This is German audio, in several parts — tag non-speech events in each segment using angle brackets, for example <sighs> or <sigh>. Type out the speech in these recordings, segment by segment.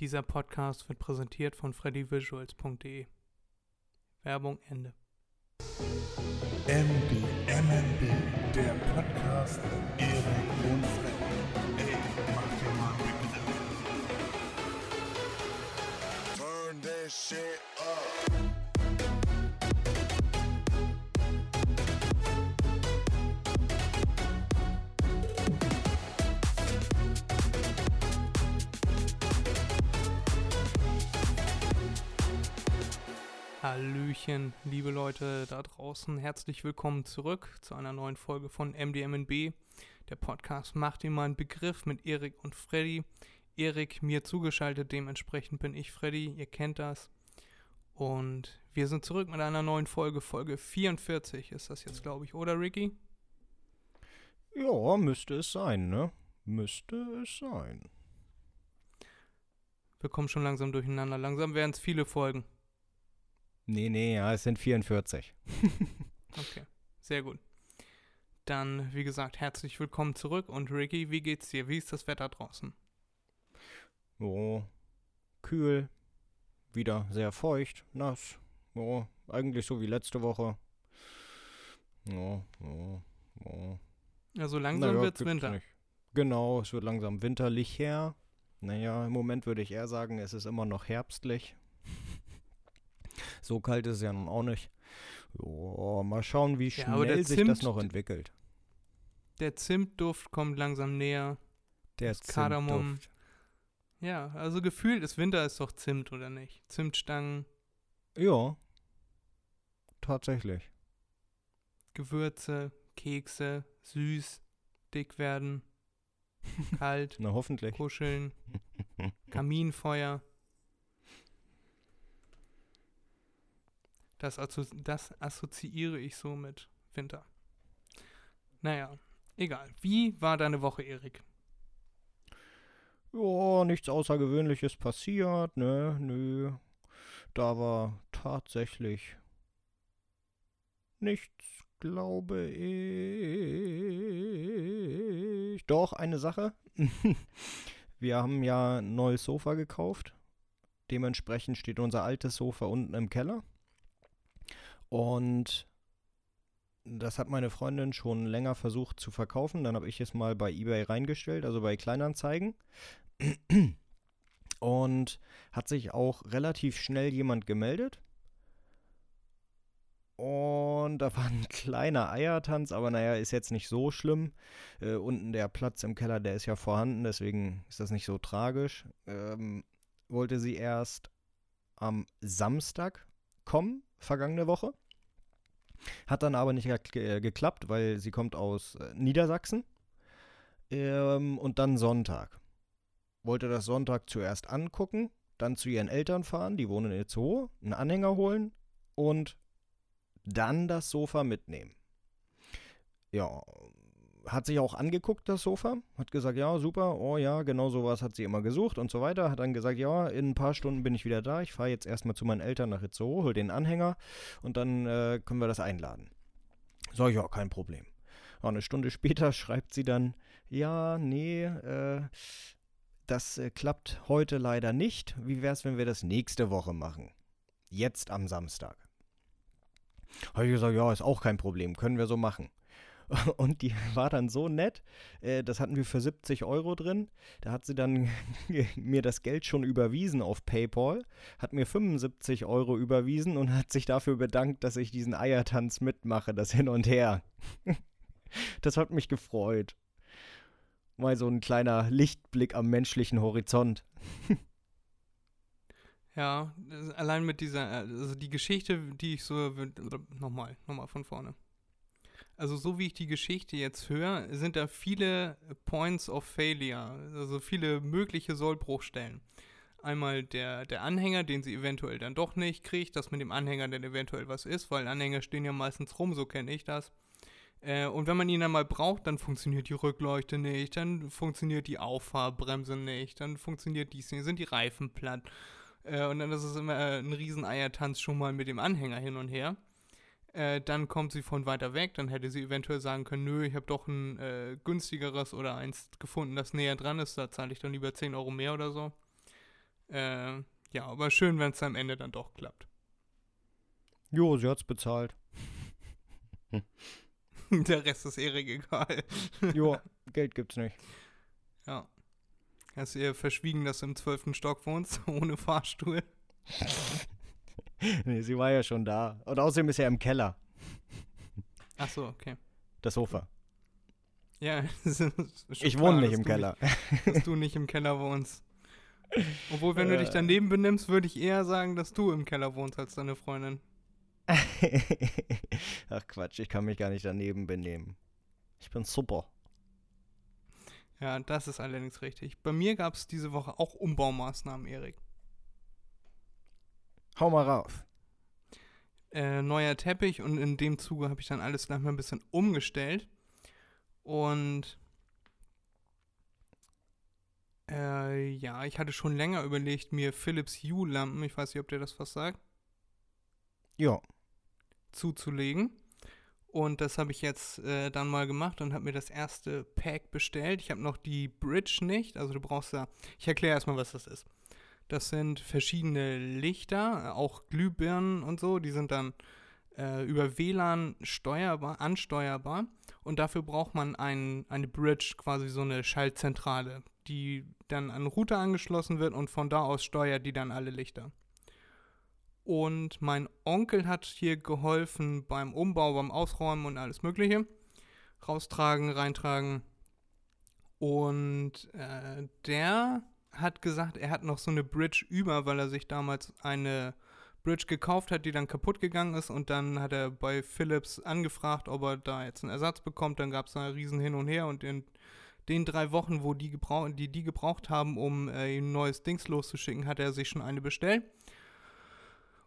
Dieser Podcast wird präsentiert von freddyvisuals.de. Werbung Ende. MB, MNB, der Podcast Erik und Freddy. Ey, mach dir mal Begriff. Turn that shit up. Hallöchen, liebe Leute da draußen. Herzlich willkommen zurück zu einer neuen Folge von MDMNB. Der Podcast macht mal einen Begriff mit Erik und Freddy. Erik mir zugeschaltet, dementsprechend bin ich Freddy, ihr kennt das. Und wir sind zurück mit einer neuen Folge, Folge 44 ist das jetzt, glaube ich, oder Ricky? Ja, müsste es sein, ne? Müsste es sein. Wir kommen schon langsam durcheinander. Langsam werden es viele Folgen. Nee, nee, ja, es sind 44. <laughs> Okay, sehr gut. Dann, wie gesagt, herzlich willkommen zurück. Und Ricky, wie geht's dir? Wie ist das Wetter draußen? Oh, kühl, wieder sehr feucht, nass. Oh, eigentlich so wie letzte Woche. Oh, oh, oh. Also langsam Naja, wird's Winter. nicht. Genau, es wird langsam winterlich her. Naja, im Moment würde ich eher sagen, es ist immer noch herbstlich. So kalt ist es ja nun auch nicht. Jo, mal schauen, wie Ja, schnell sich das noch entwickelt. Der Zimtduft kommt langsam näher. Der das Kardamom. Ja, also gefühlt ist Winter ist doch Zimt, oder nicht? Zimtstangen, Ja. Tatsächlich. Gewürze, Kekse, süß, dick werden, <laughs> kalt, Na, hoffentlich. kuscheln, <laughs> Kaminfeuer. Das, das assoziiere ich so mit Winter. Naja, egal. Wie war deine Woche, Erik? Ja, nichts Außergewöhnliches passiert, ne? Nö. Da war tatsächlich nichts, glaube ich. Doch, eine Sache. <laughs> Wir haben ja ein neues Sofa gekauft. Dementsprechend steht unser altes Sofa unten im Keller. Und das hat meine Freundin schon länger versucht zu verkaufen. Dann habe ich es mal bei eBay reingestellt, also bei Kleinanzeigen. Und hat sich auch relativ schnell jemand gemeldet. Und da war ein kleiner Eiertanz, aber naja, ist jetzt nicht so schlimm. Äh, unten der Platz im Keller, der ist ja vorhanden, deswegen ist das nicht so tragisch. Ähm, wollte sie erst am Samstag kommen, vergangene Woche. Hat dann aber nicht äh, geklappt, weil sie kommt aus äh, Niedersachsen. Ähm, und dann Sonntag. Wollte das Sonntag zuerst angucken, dann zu ihren Eltern fahren, die wohnen in Itzehoe, einen Anhänger holen und dann das Sofa mitnehmen. Ja, hat sich auch angeguckt, das Sofa, hat gesagt, ja, super, oh ja, genau sowas hat sie immer gesucht und so weiter. Hat dann gesagt, ja, in ein paar Stunden bin ich wieder da. Ich fahre jetzt erstmal zu meinen Eltern nach Itzehoe, hol den Anhänger und dann äh, können wir das einladen. Sag ich, ja, kein Problem. Ja, eine Stunde <laughs> später schreibt sie dann, ja, nee, äh, das äh, klappt heute leider nicht. Wie wär's, wenn wir das nächste Woche machen? Jetzt am Samstag. Habe ich gesagt, ja, ist auch kein Problem, können wir so machen. <laughs> Und die war dann so nett, äh, das hatten wir für 70 Euro drin. Da hat sie dann <laughs> mir das Geld schon überwiesen auf PayPal, hat mir 75 Euro überwiesen und hat sich dafür bedankt, dass ich diesen Eiertanz mitmache, das Hin und Her. <laughs> Das hat mich gefreut. Mal so ein kleiner Lichtblick am menschlichen Horizont. Ja, allein mit dieser, äh, also die Geschichte, die ich so, nochmal, nochmal von vorne. Also so wie ich die Geschichte jetzt höre, sind da viele Points of Failure, also viele mögliche Sollbruchstellen. Einmal der, der Anhänger, den sie eventuell dann doch nicht kriegt, dass mit dem Anhänger dann eventuell was ist, weil Anhänger stehen ja meistens rum, so kenne ich das. Äh, und wenn man ihn dann mal braucht, dann funktioniert die Rückleuchte nicht, dann funktioniert die Auffahrbremse nicht, dann funktioniert dies nicht, sind die Reifen platt. Äh, und dann ist es immer äh, ein riesen Eiertanz schon mal mit dem Anhänger hin und her. Äh, dann kommt sie von weiter weg, dann hätte sie eventuell sagen können, nö, ich habe doch ein äh, günstigeres oder eins gefunden, das näher dran ist, da zahle ich dann lieber 10 Euro mehr oder so. Äh, ja, aber schön, wenn es am Ende dann doch klappt. Jo, sie hat's bezahlt. <laughs> Der Rest ist Erik egal. <laughs> Jo, Geld gibt's nicht. Ja. Hast du ihr verschwiegen, dass du im zwölften Stock wohnst, <laughs> ohne Fahrstuhl? <laughs> nee, sie war ja schon da. Und außerdem ist er im Keller, Ach so, okay. das Sofa. Ja, <laughs> es ist schon Ich klar, wohne nicht dass im Keller. Nicht, dass du nicht im Keller wohnst. Obwohl, wenn du dich Äh. daneben benimmst, würde ich eher sagen, dass du im Keller wohnst als deine Freundin. <laughs> Ach Quatsch, ich kann mich gar nicht daneben benehmen. Ich bin super. Ja, das ist allerdings richtig. Bei mir gab es diese Woche auch Umbaumaßnahmen, Erik. Hau mal rauf. Äh, neuer Teppich und in dem Zuge habe ich dann alles gleich mal ein bisschen umgestellt. Und äh, ja, ich hatte schon länger überlegt, mir Philips Hue-Lampen, ich weiß nicht, ob dir das was sagt, Ja. zuzulegen. Und das habe ich jetzt äh, dann mal gemacht und habe mir das erste Pack bestellt. Ich habe noch die Bridge nicht, also du brauchst da. Ich erkläre erstmal, was das ist. Das sind verschiedene Lichter, auch Glühbirnen und so. Die sind dann äh, über WLAN steuerbar, ansteuerbar. Und dafür braucht man ein, eine Bridge, quasi so eine Schaltzentrale, die dann an den Router angeschlossen wird und von da aus steuert die dann alle Lichter. Und mein Onkel hat hier geholfen beim Umbau, beim Ausräumen und alles Mögliche. Raustragen, reintragen. Und äh, der hat gesagt, er hat noch so eine Bridge über, weil er sich damals eine Bridge gekauft hat, die dann kaputt gegangen ist. Und dann hat er bei Philips angefragt, ob er da jetzt einen Ersatz bekommt. Dann gab es da riesen Hin und Her. Und in den drei Wochen, wo die, gebrauch die, die gebraucht haben, um äh, ein neues Dings loszuschicken, hat er sich schon eine bestellt.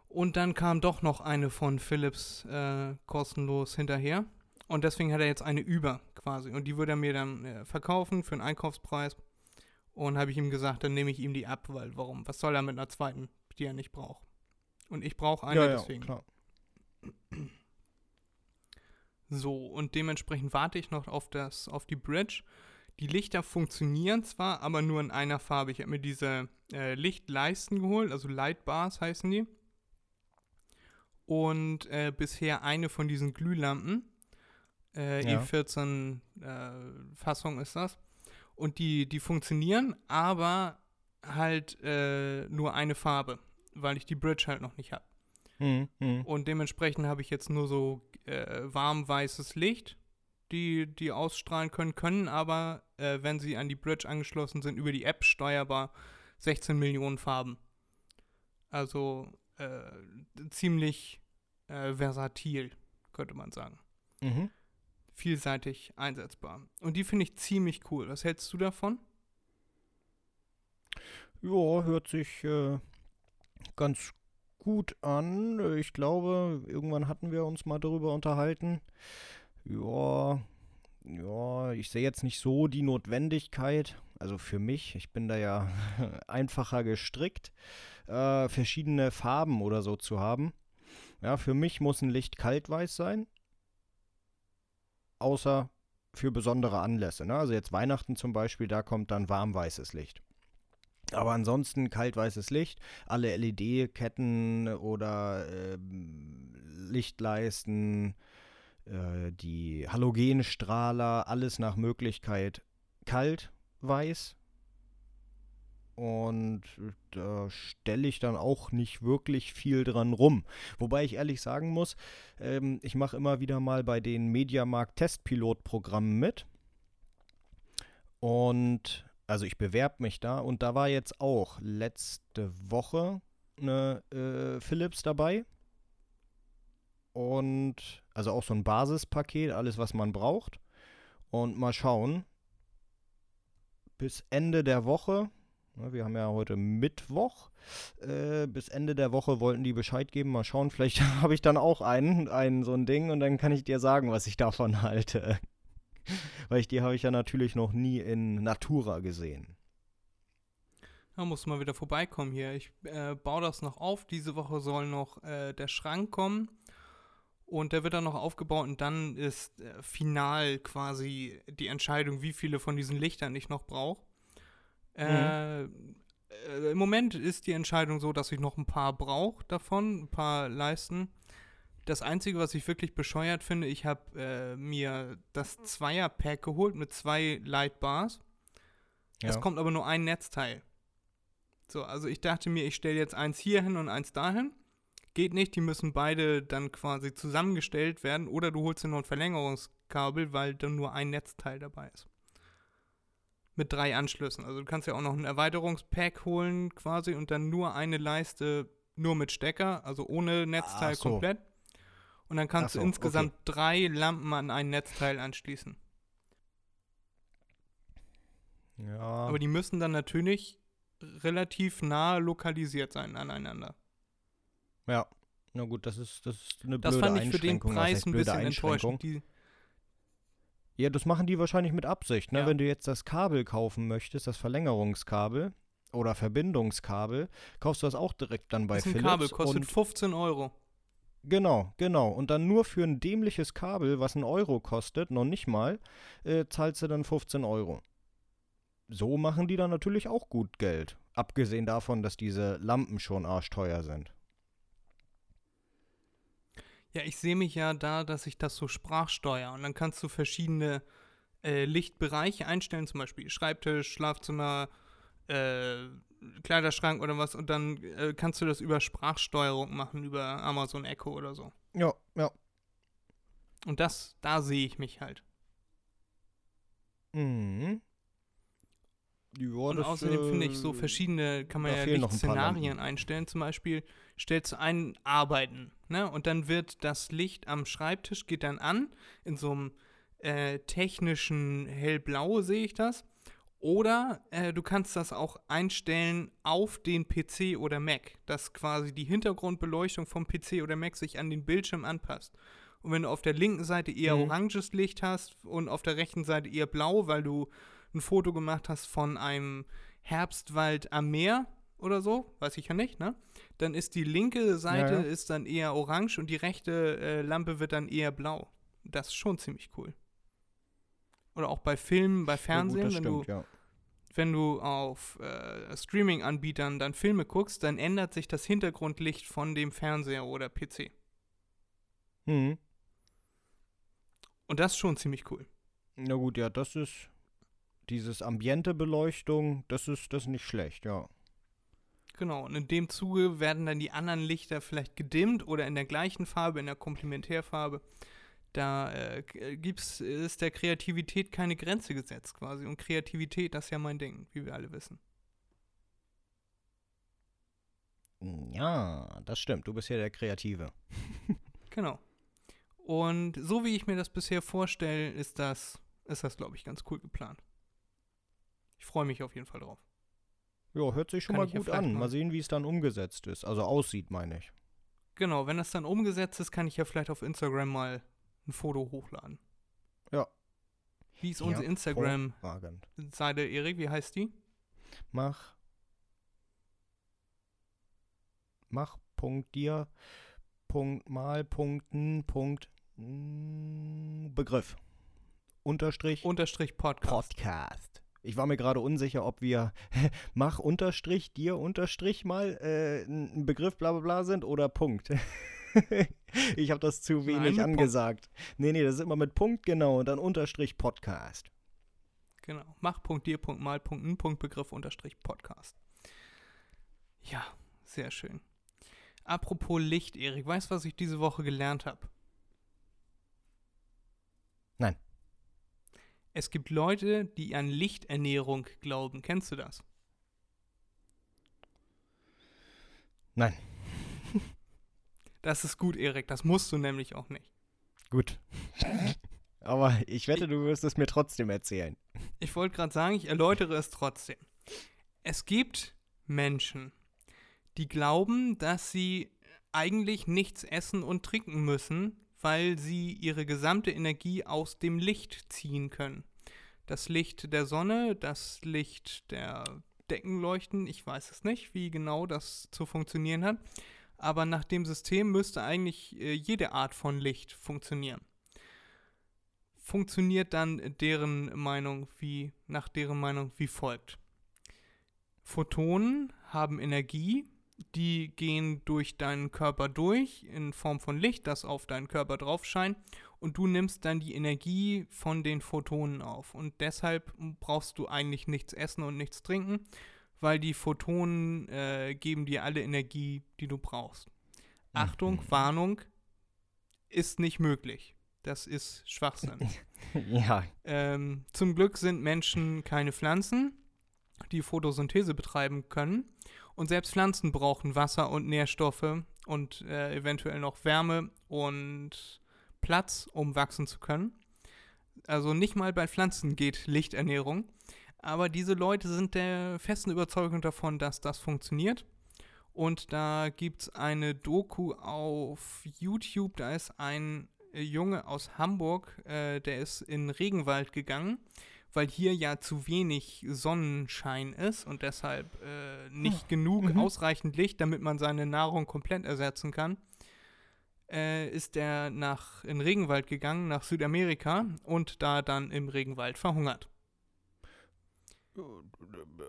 Und dann kam doch noch eine von Philips äh, kostenlos hinterher. Und deswegen hat er jetzt eine über quasi. Und die würde er mir dann äh, verkaufen für einen Einkaufspreis. Und habe ich ihm gesagt, dann nehme ich ihm die ab, weil warum? Was soll er mit einer zweiten, die er nicht braucht? Und ich brauche eine, ja, ja, deswegen. klar. So, und dementsprechend warte ich noch auf, das, auf die Bridge. Die Lichter funktionieren zwar, aber nur in einer Farbe. Ich habe mir diese äh, Lichtleisten geholt, also Lightbars heißen die. Und äh, bisher eine von diesen Glühlampen. Äh, Ja. E14 äh, Fassung ist das. Und die, die funktionieren, aber halt äh, nur eine Farbe, weil ich die Bridge halt noch nicht habe. Mhm, mhm. Und dementsprechend habe ich jetzt nur so äh, warm weißes Licht, die, die ausstrahlen können, können aber, äh, wenn sie an die Bridge angeschlossen sind, über die App steuerbar 16 Millionen Farben. Also äh, ziemlich äh, versatil, könnte man sagen. Mhm. Vielseitig einsetzbar. Und die finde ich ziemlich cool. Was hältst du davon? Ja, hört sich äh, ganz gut an. Ich glaube, irgendwann hatten wir uns mal darüber unterhalten. Ja, ja, ich sehe jetzt nicht so die Notwendigkeit. Also für mich, ich bin da ja <laughs> einfacher gestrickt, äh, verschiedene Farben oder so zu haben. Ja, für mich muss ein Licht kaltweiß sein. Außer für besondere Anlässe. Ne? Also jetzt Weihnachten zum Beispiel, da kommt dann warmweißes Licht. Aber ansonsten kaltweißes Licht, alle LED-Ketten oder ähm, Lichtleisten, äh, die Halogenstrahler, alles nach Möglichkeit kaltweiß. Und da stelle ich dann auch nicht wirklich viel dran rum. Wobei ich ehrlich sagen muss, ähm, ich mache immer wieder mal bei den Mediamarkt Testpilotprogrammen mit. Und also ich bewerbe mich da und da war jetzt auch letzte Woche eine äh, Philips dabei. Und also auch so ein Basispaket, alles was man braucht. Und mal schauen. Bis Ende der Woche, wir haben ja heute Mittwoch, äh, bis Ende der Woche wollten die Bescheid geben. Mal schauen, <laughs> vielleicht habe ich dann auch einen, einen so ein Ding und dann kann ich dir sagen, was ich davon <laughs> halte. Weil ich die habe ich ja natürlich noch nie in Natura gesehen. Da muss mal wieder vorbeikommen hier. Ich äh, baue das noch auf. Diese Woche soll noch äh, der Schrank kommen. Und der wird dann noch aufgebaut und dann ist äh, final quasi die Entscheidung, wie viele von diesen Lichtern ich noch brauche. Äh, äh, im Moment ist die Entscheidung so, dass ich noch ein paar brauche davon, ein paar Leisten. Das Einzige, was ich wirklich bescheuert finde, ich habe äh, mir das Zweier-Pack geholt mit zwei Lightbars. Es Ja. kommt aber nur ein Netzteil. So, also ich dachte mir, ich stelle jetzt eins hier hin und eins dahin. Geht nicht, die müssen beide dann quasi zusammengestellt werden oder du holst dir noch ein Verlängerungskabel, weil dann nur ein Netzteil dabei ist. Mit drei Anschlüssen. Also du kannst ja auch noch ein Erweiterungspack holen quasi und dann nur eine Leiste nur mit Stecker, also ohne Netzteil so. komplett. Und dann kannst Ach du so, insgesamt drei Lampen an ein Netzteil anschließen. Ja. Aber die müssen dann natürlich relativ nah lokalisiert sein aneinander. ja. Na gut, das ist, das ist eine Das blöde fand ich für den Preis ein bisschen enttäuschend. Die, Ja, das machen die wahrscheinlich mit Absicht, ne? Ja. Wenn du jetzt das Kabel kaufen möchtest, das Verlängerungskabel oder Verbindungskabel, kaufst du das auch direkt dann bei ist ein Philips. Kabel, kostet und 15 Euro. Genau, genau. Und dann nur für ein dämliches Kabel, was ein Euro kostet, noch nicht mal, äh, zahlst du dann 15 Euro. So machen die dann natürlich auch gut Geld. Abgesehen davon, dass diese Lampen schon arschteuer sind. Ja, ich sehe mich ja da, dass ich das so sprachsteuere. Und dann kannst du verschiedene äh, Lichtbereiche einstellen, zum Beispiel Schreibtisch, Schlafzimmer, äh, Kleiderschrank oder was. Und dann äh, kannst du das über Sprachsteuerung machen, über Amazon Echo oder so. Ja, ja. Und das, da sehe ich mich halt. Mhm. Ja, Und außerdem finde äh, ich so verschiedene, kann man ja fehlen noch ein einstellen. Zum Beispiel stellst du ein Arbeiten, ne? Und dann wird das Licht am Schreibtisch geht dann an, in so einem äh, technischen hellblau sehe ich das. Oder äh, du kannst das auch einstellen auf den PC oder Mac, dass quasi die Hintergrundbeleuchtung vom PC oder Mac sich an den Bildschirm anpasst. Und wenn du auf der linken Seite eher Mhm. oranges Licht hast und auf der rechten Seite eher blau, weil du ein Foto gemacht hast von einem Herbstwald am Meer oder so, weiß ich ja nicht, ne? Dann ist die linke Seite Ja, ja. ist dann eher orange und die rechte äh, Lampe wird dann eher blau. Das ist schon ziemlich cool. Oder auch bei Filmen, bei ja, gut, Fernsehen, das wenn stimmt, du ja. wenn du auf äh, Streaming-Anbietern dann Filme guckst, dann ändert sich das Hintergrundlicht von dem Fernseher oder PC. Mhm. Und das ist schon ziemlich cool. Na gut, ja, das ist dieses Ambiente-Beleuchtung, das ist das ist nicht schlecht, ja. Genau, und in dem Zuge werden dann die anderen Lichter vielleicht gedimmt oder in der gleichen Farbe, in der Komplementärfarbe. Da äh, k- gibt's, ist der Kreativität keine Grenze gesetzt quasi. Und Kreativität, das ist ja mein Ding, wie wir alle wissen. Ja, das stimmt. Du bist ja der Kreative. <laughs> Genau. Und so wie ich mir das bisher vorstelle, ist das, ist das, glaube ich, ganz cool geplant. Ich freue mich auf jeden Fall drauf. Ja, hört sich schon Kann mal ja gut an. mal- sehen, wie es dann umgesetzt ist. Also aussieht, meine ich. Genau, wenn das dann umgesetzt ist, kann ich ja vielleicht auf Instagram mal ein Foto hochladen. Ja. Wie ist unsere Instagram-Seite. Erik? Wie heißt die? Mach. Mach. Punkt dir. Punkt mal. Punkten. Punkt. Begriff. Unterstrich. Unterstrich Podcast. Podcast. Ich war mir gerade unsicher, ob wir <laughs> mach unterstrich dir unterstrich mal äh, ein Begriff bla bla bla sind oder Punkt. <laughs> ich habe das zu Nein, wenig Punkt. angesagt. Nee, nee, das ist immer mit Punkt genau und dann unterstrich Podcast. Genau. Mach.dir.mal.n.begriff unterstrich Podcast. Ja, sehr schön. Apropos Licht, Erik, weißt du, was ich diese Woche gelernt habe? Nein. Es gibt Leute, die an Lichternährung glauben. Kennst du das? Nein. <laughs> Das ist gut, Erik. Das musst du nämlich auch nicht. Gut. <laughs> Aber ich wette, du wirst es mir trotzdem erzählen. Ich wollte gerade sagen, ich erläutere es trotzdem. Es gibt Menschen, die glauben, dass sie eigentlich nichts essen und trinken müssen, weil sie ihre gesamte Energie aus dem Licht ziehen können. Das Licht der Sonne, das Licht der Deckenleuchten, ich weiß es nicht, wie genau das zu funktionieren hat, aber nach dem System müsste eigentlich äh, jede Art von Licht funktionieren funktioniert dann deren Meinung wie, nach deren Meinung wie folgt. Photonen haben Energie, die gehen durch deinen Körper durch in Form von Licht, das auf deinen Körper drauf scheint und du nimmst dann die Energie von den Photonen auf. Und deshalb brauchst du eigentlich nichts essen und nichts trinken, weil die Photonen äh, geben dir alle Energie, die du brauchst. Achtung, Warnung, ist nicht möglich. Das ist Schwachsinn. <laughs> Ja, Ähm, zum Glück sind Menschen keine Pflanzen, die Photosynthese betreiben können. Und selbst Pflanzen brauchen Wasser und Nährstoffe und äh, eventuell noch Wärme und Platz, um wachsen zu können. Also nicht mal bei Pflanzen geht Lichternährung. Aber diese Leute sind der festen Überzeugung davon, dass das funktioniert. Und da gibt es eine Doku auf YouTube, da ist ein äh, Junge aus Hamburg, äh, der ist in Regenwald gegangen, weil hier ja zu wenig Sonnenschein ist und deshalb äh, nicht genug ausreichend Licht, damit man seine Nahrung komplett ersetzen kann. Äh, ist er nach in Regenwald gegangen, nach Südamerika und da dann im Regenwald verhungert.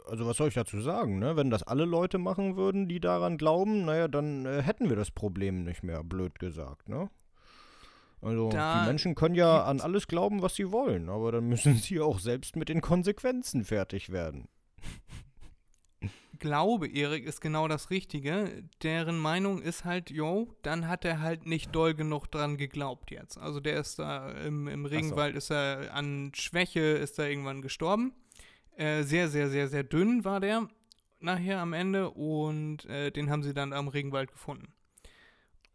also was soll ich dazu sagen, ne? Wenn das alle Leute machen würden, die daran glauben, naja, dann äh, hätten wir das Problem nicht mehr, blöd gesagt, ne? Also Da die Menschen können ja an alles glauben, was sie wollen, aber dann müssen sie auch selbst mit den Konsequenzen fertig werden. Glaube, Erik, ist genau das Richtige. Deren Meinung ist halt, yo, dann hat er halt nicht doll genug dran geglaubt jetzt. Also der ist da im, im Regenwald, ist er an Schwäche, ist er irgendwann gestorben. Äh, sehr, sehr, sehr, sehr dünn war der nachher am Ende und äh, den haben sie dann am Regenwald gefunden.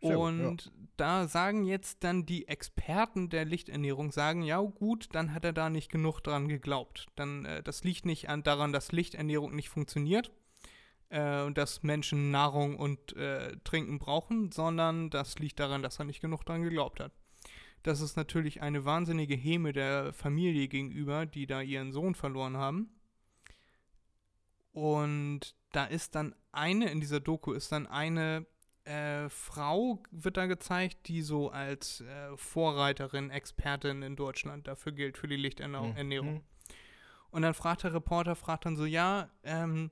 Sehr gut, und da sagen jetzt dann die Experten der Lichternährung, sagen, ja gut, dann hat er da nicht genug dran geglaubt. Dann, äh, das liegt nicht an, daran, dass Lichternährung nicht funktioniert äh, und dass Menschen Nahrung und äh, Trinken brauchen, sondern das liegt daran, dass er nicht genug dran geglaubt hat. Das ist natürlich eine wahnsinnige Häme der Familie gegenüber, die da ihren Sohn verloren haben. Und da ist dann eine, in dieser Doku ist dann eine äh, Frau, wird da gezeigt, die so als äh, Vorreiterin, Expertin in Deutschland dafür gilt, für die Lichternährung. Mhm. Und dann fragt der Reporter, fragt dann so, ja, ähm,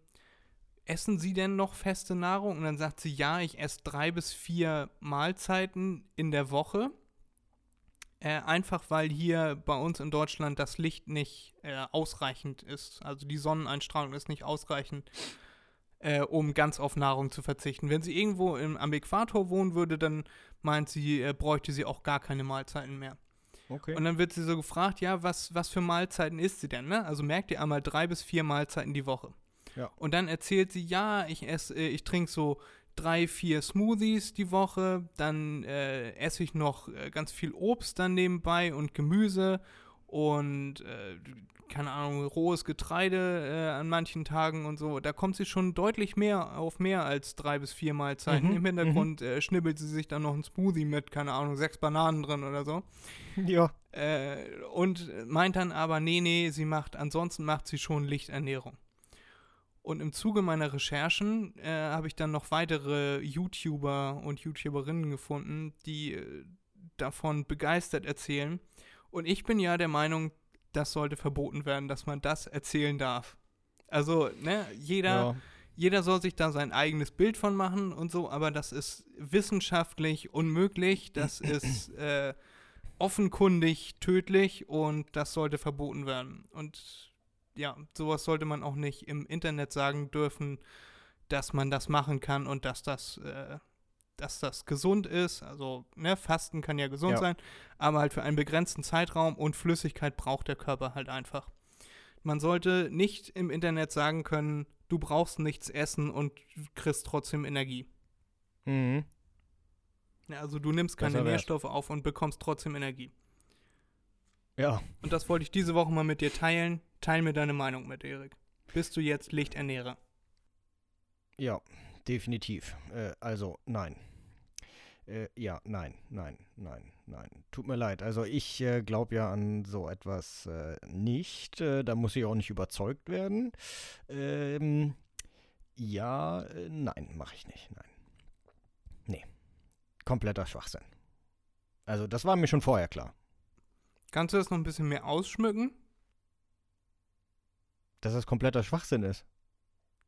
essen Sie denn noch feste Nahrung? Und dann sagt sie, ja, ich esse drei bis vier Mahlzeiten in der Woche. Äh, einfach weil hier bei uns in Deutschland das Licht nicht äh, ausreichend ist. Also die Sonneneinstrahlung ist nicht ausreichend, äh, um ganz auf Nahrung zu verzichten. Wenn sie irgendwo im, am Äquator wohnen würde, dann meint sie, äh, bräuchte sie auch gar keine Mahlzeiten mehr. Okay. Und dann wird sie so gefragt, ja, was, was für Mahlzeiten isst sie denn, ne? Also merkt ihr einmal drei bis vier Mahlzeiten die Woche. Ja. Und dann erzählt sie, ja, ich esse, äh, ich trinke so drei, vier Smoothies die Woche, dann äh, esse ich noch äh, ganz viel Obst dann nebenbei und Gemüse und äh, keine Ahnung, rohes Getreide äh, an manchen Tagen und so. Da kommt sie schon deutlich mehr auf mehr als drei bis vier Mahlzeiten. Mhm, Im Hintergrund äh, schnibbelt sie sich dann noch ein Smoothie mit, keine Ahnung, sechs Bananen drin oder so. <laughs> ja. Und meint dann aber, nee, nee, sie macht, ansonsten macht sie schon Lichternährung. Und im Zuge meiner Recherchen äh, habe ich dann noch weitere YouTuber und YouTuberinnen gefunden, die äh, davon begeistert erzählen. Und ich bin ja der Meinung, das sollte verboten werden, dass man das erzählen darf. Also, ne, jeder, ja. jeder soll sich da sein eigenes Bild von machen und so, aber das ist wissenschaftlich unmöglich, das <clears throat> ist äh, offenkundig tödlich und das sollte verboten werden. Und ja, sowas sollte man auch nicht im Internet sagen dürfen, dass man das machen kann und dass das, äh, dass das gesund ist. Also, ne, Fasten kann ja gesund Ja. sein, aber halt für einen begrenzten Zeitraum und Flüssigkeit braucht der Körper halt einfach. Man sollte nicht im Internet sagen können, du brauchst nichts essen und kriegst trotzdem Energie. Mhm. Also du nimmst keine. Nährstoffe auf und bekommst trotzdem Energie. Ja. Und das wollte ich diese Woche mal mit dir teilen. Teil mir deine Meinung mit, Erik. Bist du jetzt Lichternährer? Ja, definitiv. Äh, also, nein. Äh, ja, nein, nein, nein, nein. Tut mir leid. Also ich äh, glaube ja an so etwas äh, nicht. Äh, da muss ich auch nicht überzeugt werden. Ähm, ja, äh, nein, mache ich nicht. Nein. Nee. Kompletter Schwachsinn. Also das war mir schon vorher klar. Kannst du das noch ein bisschen mehr ausschmücken? Dass das kompletter Schwachsinn ist.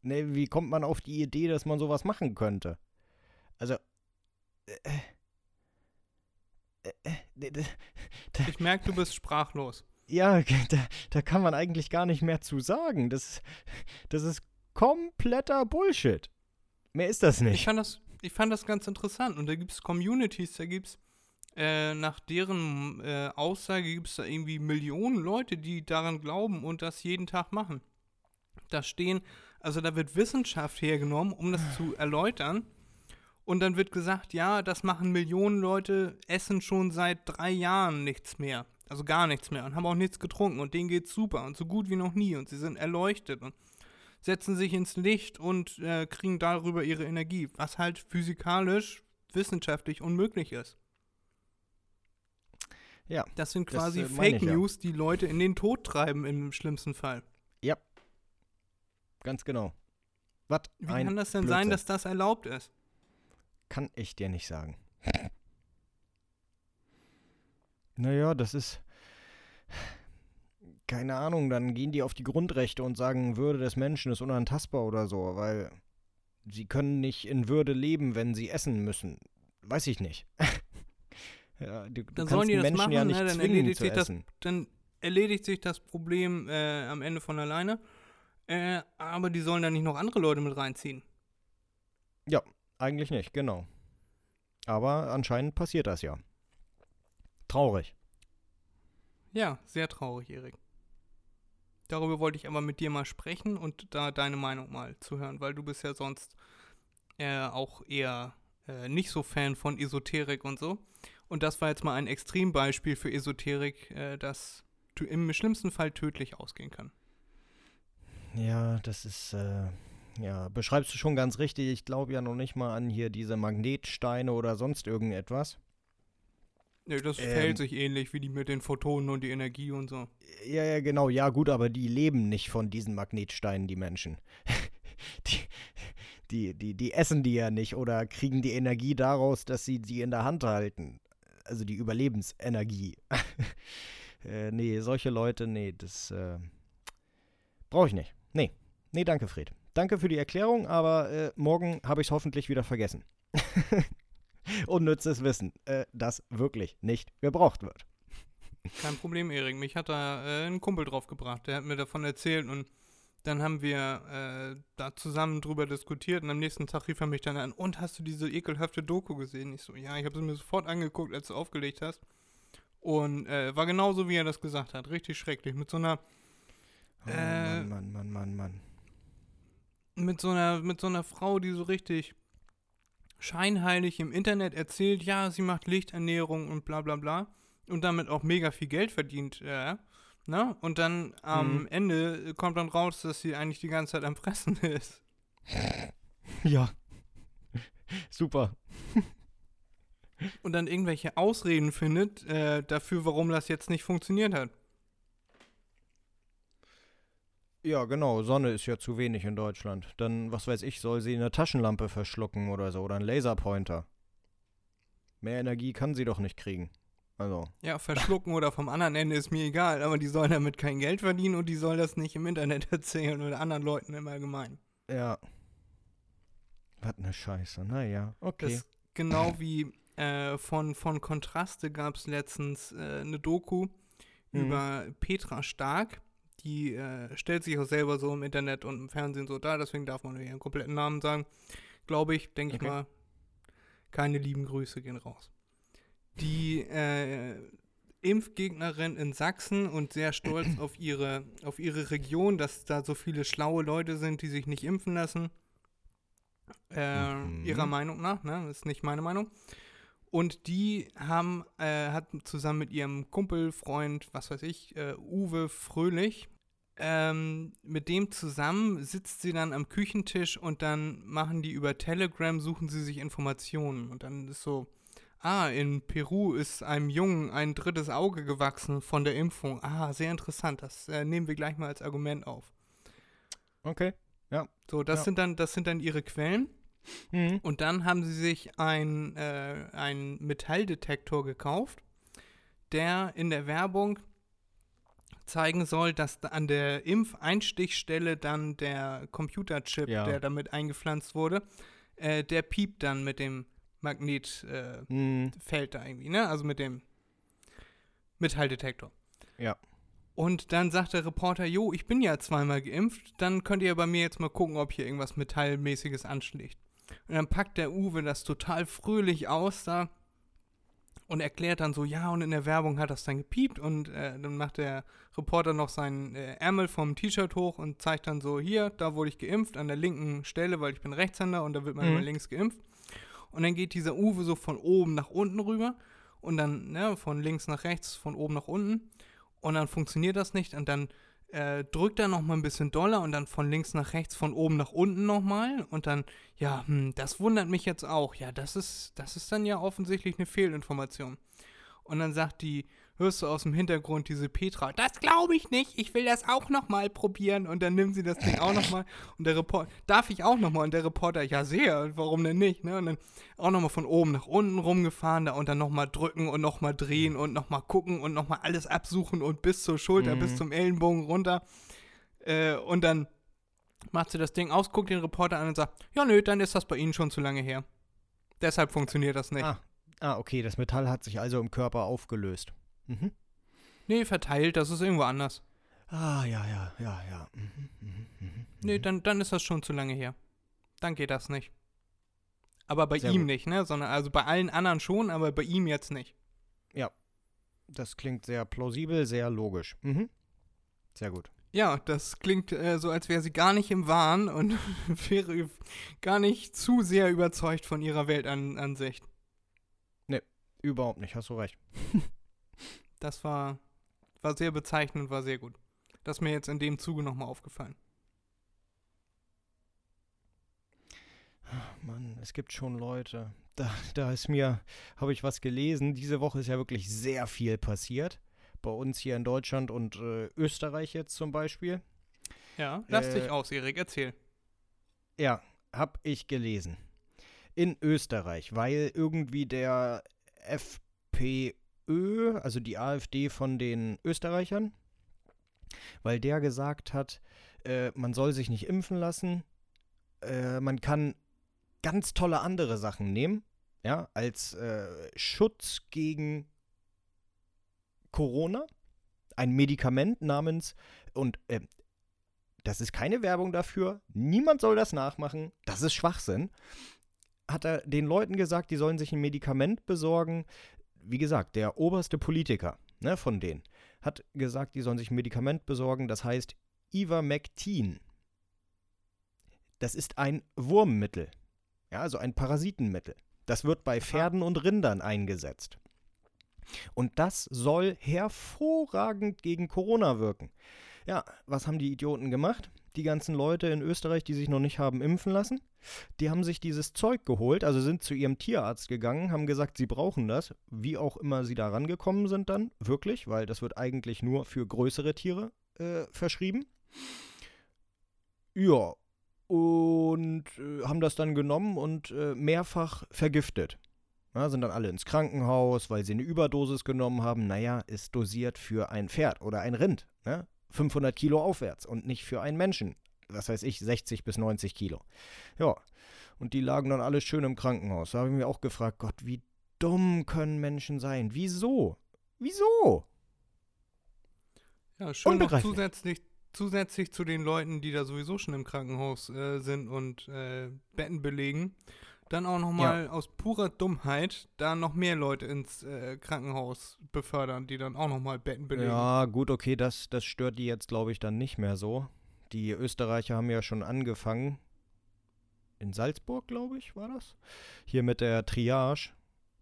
Ne, wie kommt man auf die Idee, dass man sowas machen könnte? Also. Äh, äh, äh, äh, Ich merke, du bist sprachlos. ja, <laughs> da, da kann man eigentlich gar nicht mehr zu sagen. Das, das ist kompletter Bullshit. Mehr ist das Ich nicht. fand das, ich fand das ganz interessant. Und da gibt es Communities, da gibt es, äh, nach deren äh, Aussage gibt es da irgendwie Millionen Leute, die daran glauben und das jeden Tag machen. Da stehen, also da wird Wissenschaft hergenommen, um das zu <sighs> erläutern. Und dann wird gesagt, ja, das machen Millionen Leute, essen schon seit drei Jahren nichts mehr. Also gar nichts mehr und haben auch nichts getrunken und denen geht's super und so gut wie noch nie und sie sind erleuchtet und setzen sich ins Licht und äh, kriegen darüber ihre Energie, was halt physikalisch, wissenschaftlich unmöglich ist. Ja, Das sind Das, quasi äh, meine Fake ich ja. News, die Leute in den Tod treiben im schlimmsten Fall. ganz genau. Was Wie ein kann das denn Blödsinn. sein, dass das erlaubt ist? Kann ich dir nicht sagen. <laughs> Naja, das ist. Keine Ahnung, dann gehen die auf die Grundrechte und sagen, Würde des Menschen ist unantastbar oder so, weil sie können nicht in Würde leben, wenn sie essen müssen. Weiß ich nicht. <laughs> ja, du, du Dann sollen die das Menschen ja machen, nicht ne? Dann erledigt zu sich das-. Dann erledigt sich das Problem äh, am Ende von alleine. Äh, aber die sollen da nicht noch andere Leute mit reinziehen. Eigentlich nicht, genau. Aber anscheinend passiert das ja. Traurig. Ja, sehr traurig, Erik. Darüber wollte ich aber mit dir mal sprechen und da deine Meinung mal zu hören, weil du bist ja sonst äh, auch eher äh, nicht so Fan von Esoterik und so. Und das war jetzt mal ein Extrembeispiel für Esoterik, äh, das im schlimmsten Fall tödlich ausgehen kann. Ja, das ist, äh, ja, beschreibst du schon ganz richtig. Ich glaube ja noch nicht mal an hier diese Magnetsteine oder sonst irgendetwas. Ja, das Ähm. verhält sich ähnlich wie die mit den Photonen und die Energie und so. Ja, ja, genau, ja, gut, aber die leben nicht von diesen Magnetsteinen, die Menschen. <laughs> die, die, die, die essen die ja nicht oder kriegen die Energie daraus, dass sie sie in der Hand halten. Also die Überlebensenergie. <laughs> äh, nee, solche Leute, nee, das äh, brauche ich nicht. Nee, nee, danke, Fred. Danke für die Erklärung, aber äh, morgen habe ich es hoffentlich wieder vergessen. <laughs> Unnützes Wissen, äh, das wirklich nicht gebraucht wird. Kein Problem, Erik. Mich hat da äh, ein Kumpel drauf gebracht. Der hat mir davon erzählt und dann haben wir äh, da zusammen drüber diskutiert und am nächsten Tag rief er mich dann an. Und hast du diese ekelhafte Doku gesehen? Ich so, ja, ich habe sie mir sofort angeguckt, als du aufgelegt hast. Und äh, war genauso, wie er das gesagt hat. Richtig schrecklich. Mit so einer, Oh, Äh, Mann, Mann, Mann, Mann, Mann. mit so einer, mit so einer Frau, die so richtig scheinheilig im Internet erzählt, ja, sie macht Lichternährung und bla bla bla. Und damit auch mega viel Geld verdient, ja. Ne? Und dann am Mhm. Ende kommt dann raus, dass sie eigentlich die ganze Zeit am Fressen ist. Ja. Super. Und dann irgendwelche Ausreden findet äh, dafür, warum das jetzt nicht funktioniert hat. Ja, genau. Sonne ist ja zu wenig in Deutschland. Dann, was weiß ich, soll sie eine Taschenlampe verschlucken oder so oder einen Laserpointer. Mehr Energie kann sie doch nicht kriegen. Also, Ja, verschlucken oder vom anderen Ende ist mir egal, aber die sollen damit kein Geld verdienen und die soll das nicht im Internet <laughs> erzählen oder anderen Leuten im Allgemeinen. ja. Was eine Scheiße. Naja, okay. Das genau wie äh, von, von Kontraste gab es letztens äh, eine Doku Mhm. über Petra Stark. Die äh, stellt sich auch selber so im Internet und im Fernsehen so dar, deswegen darf man ihren kompletten Namen sagen. Glaube ich, denke Okay. ich mal. Keine lieben Grüße gehen raus. Die äh, Impfgegnerin in Sachsen und sehr stolz <clears throat> auf ihre, auf ihre Region, dass da so viele schlaue Leute sind, die sich nicht impfen lassen. Äh, Mhm. Ihrer Meinung nach, ne? Das ist nicht meine Meinung. Und die haben, äh, hat zusammen mit ihrem Kumpel, Freund, was weiß ich, äh, Uwe Fröhlich, ähm, mit dem zusammen sitzt sie dann am Küchentisch und dann machen die über Telegram, suchen sie sich Informationen. Und dann ist so, ah, in Peru ist einem Jungen ein drittes Auge gewachsen von der Impfung. Ah, sehr interessant. Das äh, nehmen wir gleich mal als Argument auf. Okay. So, das Ja. sind dann, das sind dann ihre Quellen. Mhm. Und dann haben sie sich äh, einen Metalldetektor gekauft, der in der Werbung zeigen soll, dass da an der Impfeinstichstelle dann der Computerchip, Ja. der damit eingepflanzt wurde, äh, der piept dann mit dem Magnetfeld äh, Hm, Feld da irgendwie, ne? Also mit dem Metalldetektor. Ja. Und dann sagt der Reporter, jo, ich bin ja zweimal geimpft, dann könnt ihr bei mir jetzt mal gucken, ob hier irgendwas Metallmäßiges anschlägt. Und dann packt der Uwe das total fröhlich aus da und erklärt dann so, ja, und in der Werbung hat das dann gepiept und äh, dann macht der Reporter noch seinen äh, Ärmel vom T-Shirt hoch und zeigt dann so, hier, da wurde ich geimpft, an der linken Stelle, weil ich bin Rechtshänder und da wird man Mhm. immer links geimpft. Und dann geht dieser Uwe so von oben nach unten rüber und dann ne, von links nach rechts, von oben nach unten. Und dann funktioniert das nicht und dann äh, drückt er nochmal ein bisschen doller und dann von links nach rechts, von oben nach unten nochmal. Und dann, ja, hm, das wundert mich jetzt auch. Ja, das ist, das ist dann ja offensichtlich eine Fehlinformation. Und dann sagt die, hörst du aus dem Hintergrund diese Petra, das glaube ich nicht, ich will das auch nochmal probieren. Und dann nimmt sie das Ding auch nochmal. Und der Reporter, darf ich auch nochmal? Und der Reporter, ja sehr, warum denn nicht? Ne? Und dann auch nochmal von oben nach unten rumgefahren da und dann nochmal drücken und nochmal drehen und nochmal gucken und nochmal alles absuchen und bis zur Schulter, Mhm. bis zum Ellenbogen runter. Äh, und dann macht sie das Ding aus, guckt den Reporter an und sagt, ja nö, dann ist das bei Ihnen schon zu lange her. Deshalb funktioniert das nicht. Ah, ah, okay, das Metall hat sich also im Körper aufgelöst. Mhm. Nee, verteilt, das ist irgendwo anders. Ah, ja, ja, ja, ja. Mhm, mhm, mhm, Nee, mhm. dann, dann ist das schon zu lange her. Dann geht das nicht. Aber bei Sehr ihm gut. nicht, ne? Sondern also bei allen anderen schon, aber bei ihm jetzt nicht. Das klingt sehr plausibel, sehr logisch. Mhm. Sehr gut. Ja, das klingt äh, so, als wäre sie gar nicht im Wahn und <laughs> wäre gar nicht zu sehr überzeugt von ihrer Weltansicht. Überhaupt nicht, hast du recht. <laughs> Das war, war sehr bezeichnend, war sehr gut. Das ist mir jetzt in dem Zuge nochmal aufgefallen. Mann, es gibt schon Leute. Da, da ist mir, habe ich was gelesen. Diese Woche ist ja wirklich sehr viel passiert. Bei uns hier in Deutschland und äh, Österreich jetzt zum Beispiel. Ja, lass Äh, dich aus, Erik, erzähl. Ja, hab ich gelesen. In Österreich, weil irgendwie der FPÖ, also die AfD von den Österreichern, weil der gesagt hat, äh, man soll sich nicht impfen lassen, äh, man kann ganz tolle andere Sachen nehmen, ja, als äh, Schutz gegen Corona, ein Medikament namens, und äh, das ist keine Werbung dafür. Niemand soll das nachmachen. Das ist Schwachsinn. Hat er den Leuten gesagt, die sollen sich ein Medikament besorgen. Wie gesagt, der oberste Politiker ne, von denen hat gesagt, die sollen sich ein Medikament besorgen. Das heißt Ivermectin. Das ist ein Wurmmittel. Ja, also ein Parasitenmittel. Das wird bei Pferden und Rindern eingesetzt. Und das soll hervorragend gegen Corona wirken. Ja, was haben die Idioten gemacht? Die ganzen Leute in Österreich, die sich noch nicht haben impfen lassen, die haben sich dieses Zeug geholt, also sind zu ihrem Tierarzt gegangen, haben gesagt, sie brauchen das, wie auch immer sie da rangekommen sind dann, wirklich, weil das wird eigentlich nur für größere Tiere äh, verschrieben. Ja, und äh, haben das dann genommen und äh, mehrfach vergiftet. Ja, sind dann alle ins Krankenhaus, weil sie eine Überdosis genommen haben. Naja, ist dosiert für ein Pferd oder ein Rind. Ne? 500 Kilo aufwärts und nicht für einen Menschen. Was weiß ich, 60 bis 90 Kilo. Ja, und die lagen dann alle schön im Krankenhaus. Da habe ich mir auch gefragt, Gott, wie dumm können Menschen sein? Wieso? Wieso? Ja, schön noch zusätzlich, zusätzlich zu den Leuten, die da sowieso schon im Krankenhaus äh, sind und äh, Betten belegen, dann auch nochmal aus purer Dummheit da noch mehr Leute ins äh, Krankenhaus befördern, die dann auch nochmal Betten belegen. Ja, gut, okay, das, das stört die jetzt, glaube ich, dann nicht mehr so. Die Österreicher haben ja schon angefangen. In Salzburg, glaube ich, war das. Hier mit der Triage,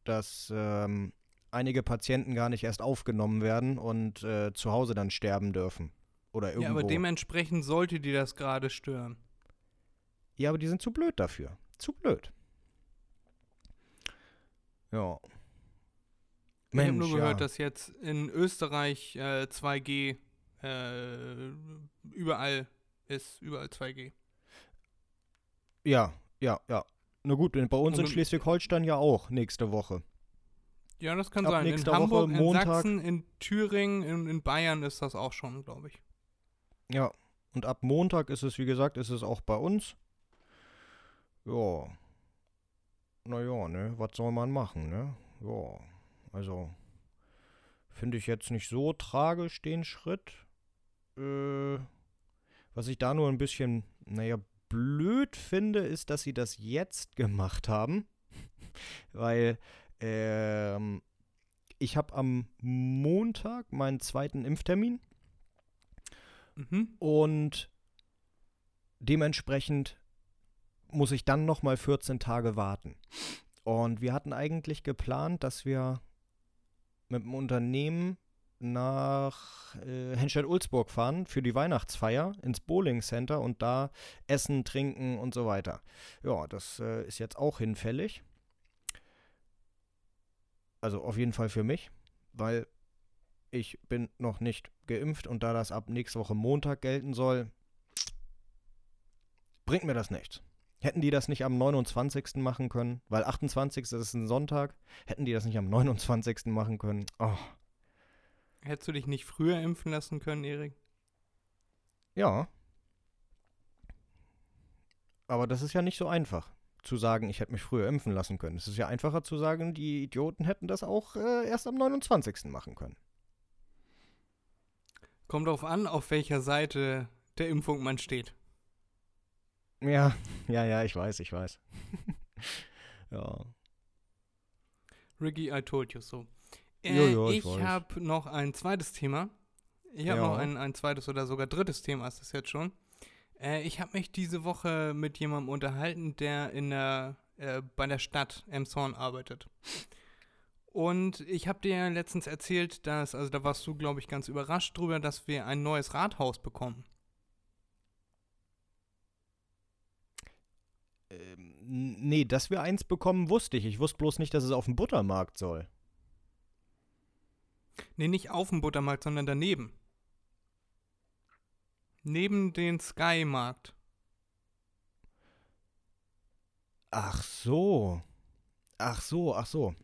dass ähm, einige Patienten gar nicht erst aufgenommen werden und äh, zu Hause dann sterben dürfen. Oder irgendwo. Ja, aber dementsprechend sollte die das gerade stören. Ja, aber die sind zu blöd dafür. Zu blöd. Ja. ich habe nur Mensch, gehört, ja. dass jetzt in Österreich äh, 2G äh, überall ist, überall 2G. Ja, ja, ja. Na gut, bei uns in Schleswig-Holstein ja auch nächste Woche. Ja, das kann Ab sein. In nächster Woche, Hamburg, in Montag. Sachsen, in Thüringen, in, in Bayern ist das auch schon, glaube ich. Ja, und ab Montag ist es, wie gesagt, ist es auch bei uns. Ja. Naja, ne, was soll man machen, ne? Ja, also finde ich jetzt nicht so tragisch den Schritt. Äh, was ich da nur ein bisschen, naja, blöd finde, ist, dass sie das jetzt gemacht haben. <laughs> Weil, ähm, ich habe am Montag meinen zweiten Impftermin. Mhm. Und dementsprechend muss ich dann nochmal 14 Tage warten. Und wir hatten eigentlich geplant, dass wir mit dem Unternehmen nach äh, Henstedt-Ulzburg fahren für die Weihnachtsfeier ins Bowling Center und da essen, trinken und so weiter. Ja, das äh, ist jetzt auch hinfällig. Also auf jeden Fall für mich, weil ich bin noch nicht geimpft und da das ab nächste Woche Montag gelten soll, bringt mir das nichts. Hätten die das nicht am 29. machen können, weil 28. ist ein Sonntag, hätten die das nicht am 29. machen können. Oh, Hättest du dich nicht früher impfen lassen können, Erik? ja. Aber das ist ja nicht so einfach, zu sagen, ich hätte mich früher impfen lassen können. Es ist ja einfacher zu sagen, die Idioten hätten das auch äh, erst am 29. machen können. Kommt darauf an, auf welcher Seite der Impfung man steht. Ja, ja, ja, ich weiß, ich weiß. <laughs> ja. Ricky, I told you so. Äh, Ja, ja, ich ich habe noch ein zweites Thema. Ich habe Ja. noch ein, ein zweites oder sogar drittes Thema ist das jetzt schon. Äh, ich habe mich diese Woche mit jemandem unterhalten, der in der, äh, bei der Stadt Emshorn arbeitet. Und ich habe dir letztens erzählt, dass, also da warst du, glaube ich, ganz überrascht drüber, dass wir ein neues Rathaus bekommen. Ähm, n- nee, dass wir eins bekommen, wusste ich. Ich wusste bloß nicht, dass es auf dem Buttermarkt soll. Nee, nicht auf dem Buttermarkt, sondern daneben. Neben den Sky-Markt. Ach so. Ach so, ach so.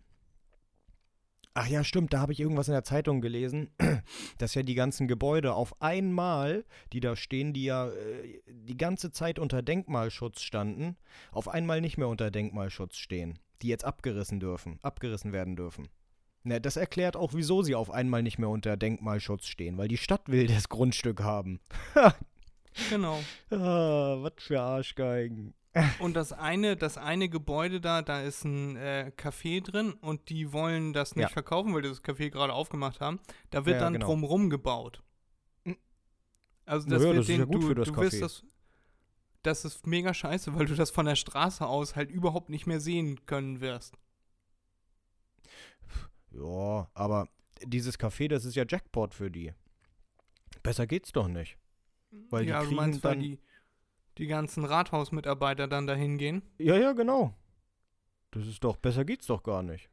Ach ja, stimmt, da habe ich irgendwas in der Zeitung gelesen, <clears throat> dass ja die ganzen Gebäude auf einmal, die da stehen, die ja äh, die ganze Zeit unter Denkmalschutz standen, auf einmal nicht mehr unter Denkmalschutz stehen, die jetzt abgerissen dürfen, abgerissen werden dürfen. Na, das erklärt auch, wieso sie auf einmal nicht mehr unter Denkmalschutz stehen, weil die Stadt will das Grundstück haben. <laughs> Genau. ah, was für Arschgeigen. <laughs> Und das eine, das eine Gebäude da, da ist ein äh, Café drin und die wollen das nicht Ja. verkaufen, weil die das Café gerade aufgemacht haben. Da wird Ja, dann genau. drumrum gebaut. Mm. Also das wird das ist den, ja gut du, für das du wirst Café. das, das ist mega scheiße, weil du das von der Straße aus halt überhaupt nicht mehr sehen können wirst. Ja, aber dieses Café, das ist ja Jackpot für die. Besser geht's doch nicht. Weil die ja, du kriegen meinst, weil dann- die, die ganzen Rathausmitarbeiter dann dahin gehen? Ja, ja, genau. Das ist doch, besser geht's doch gar nicht.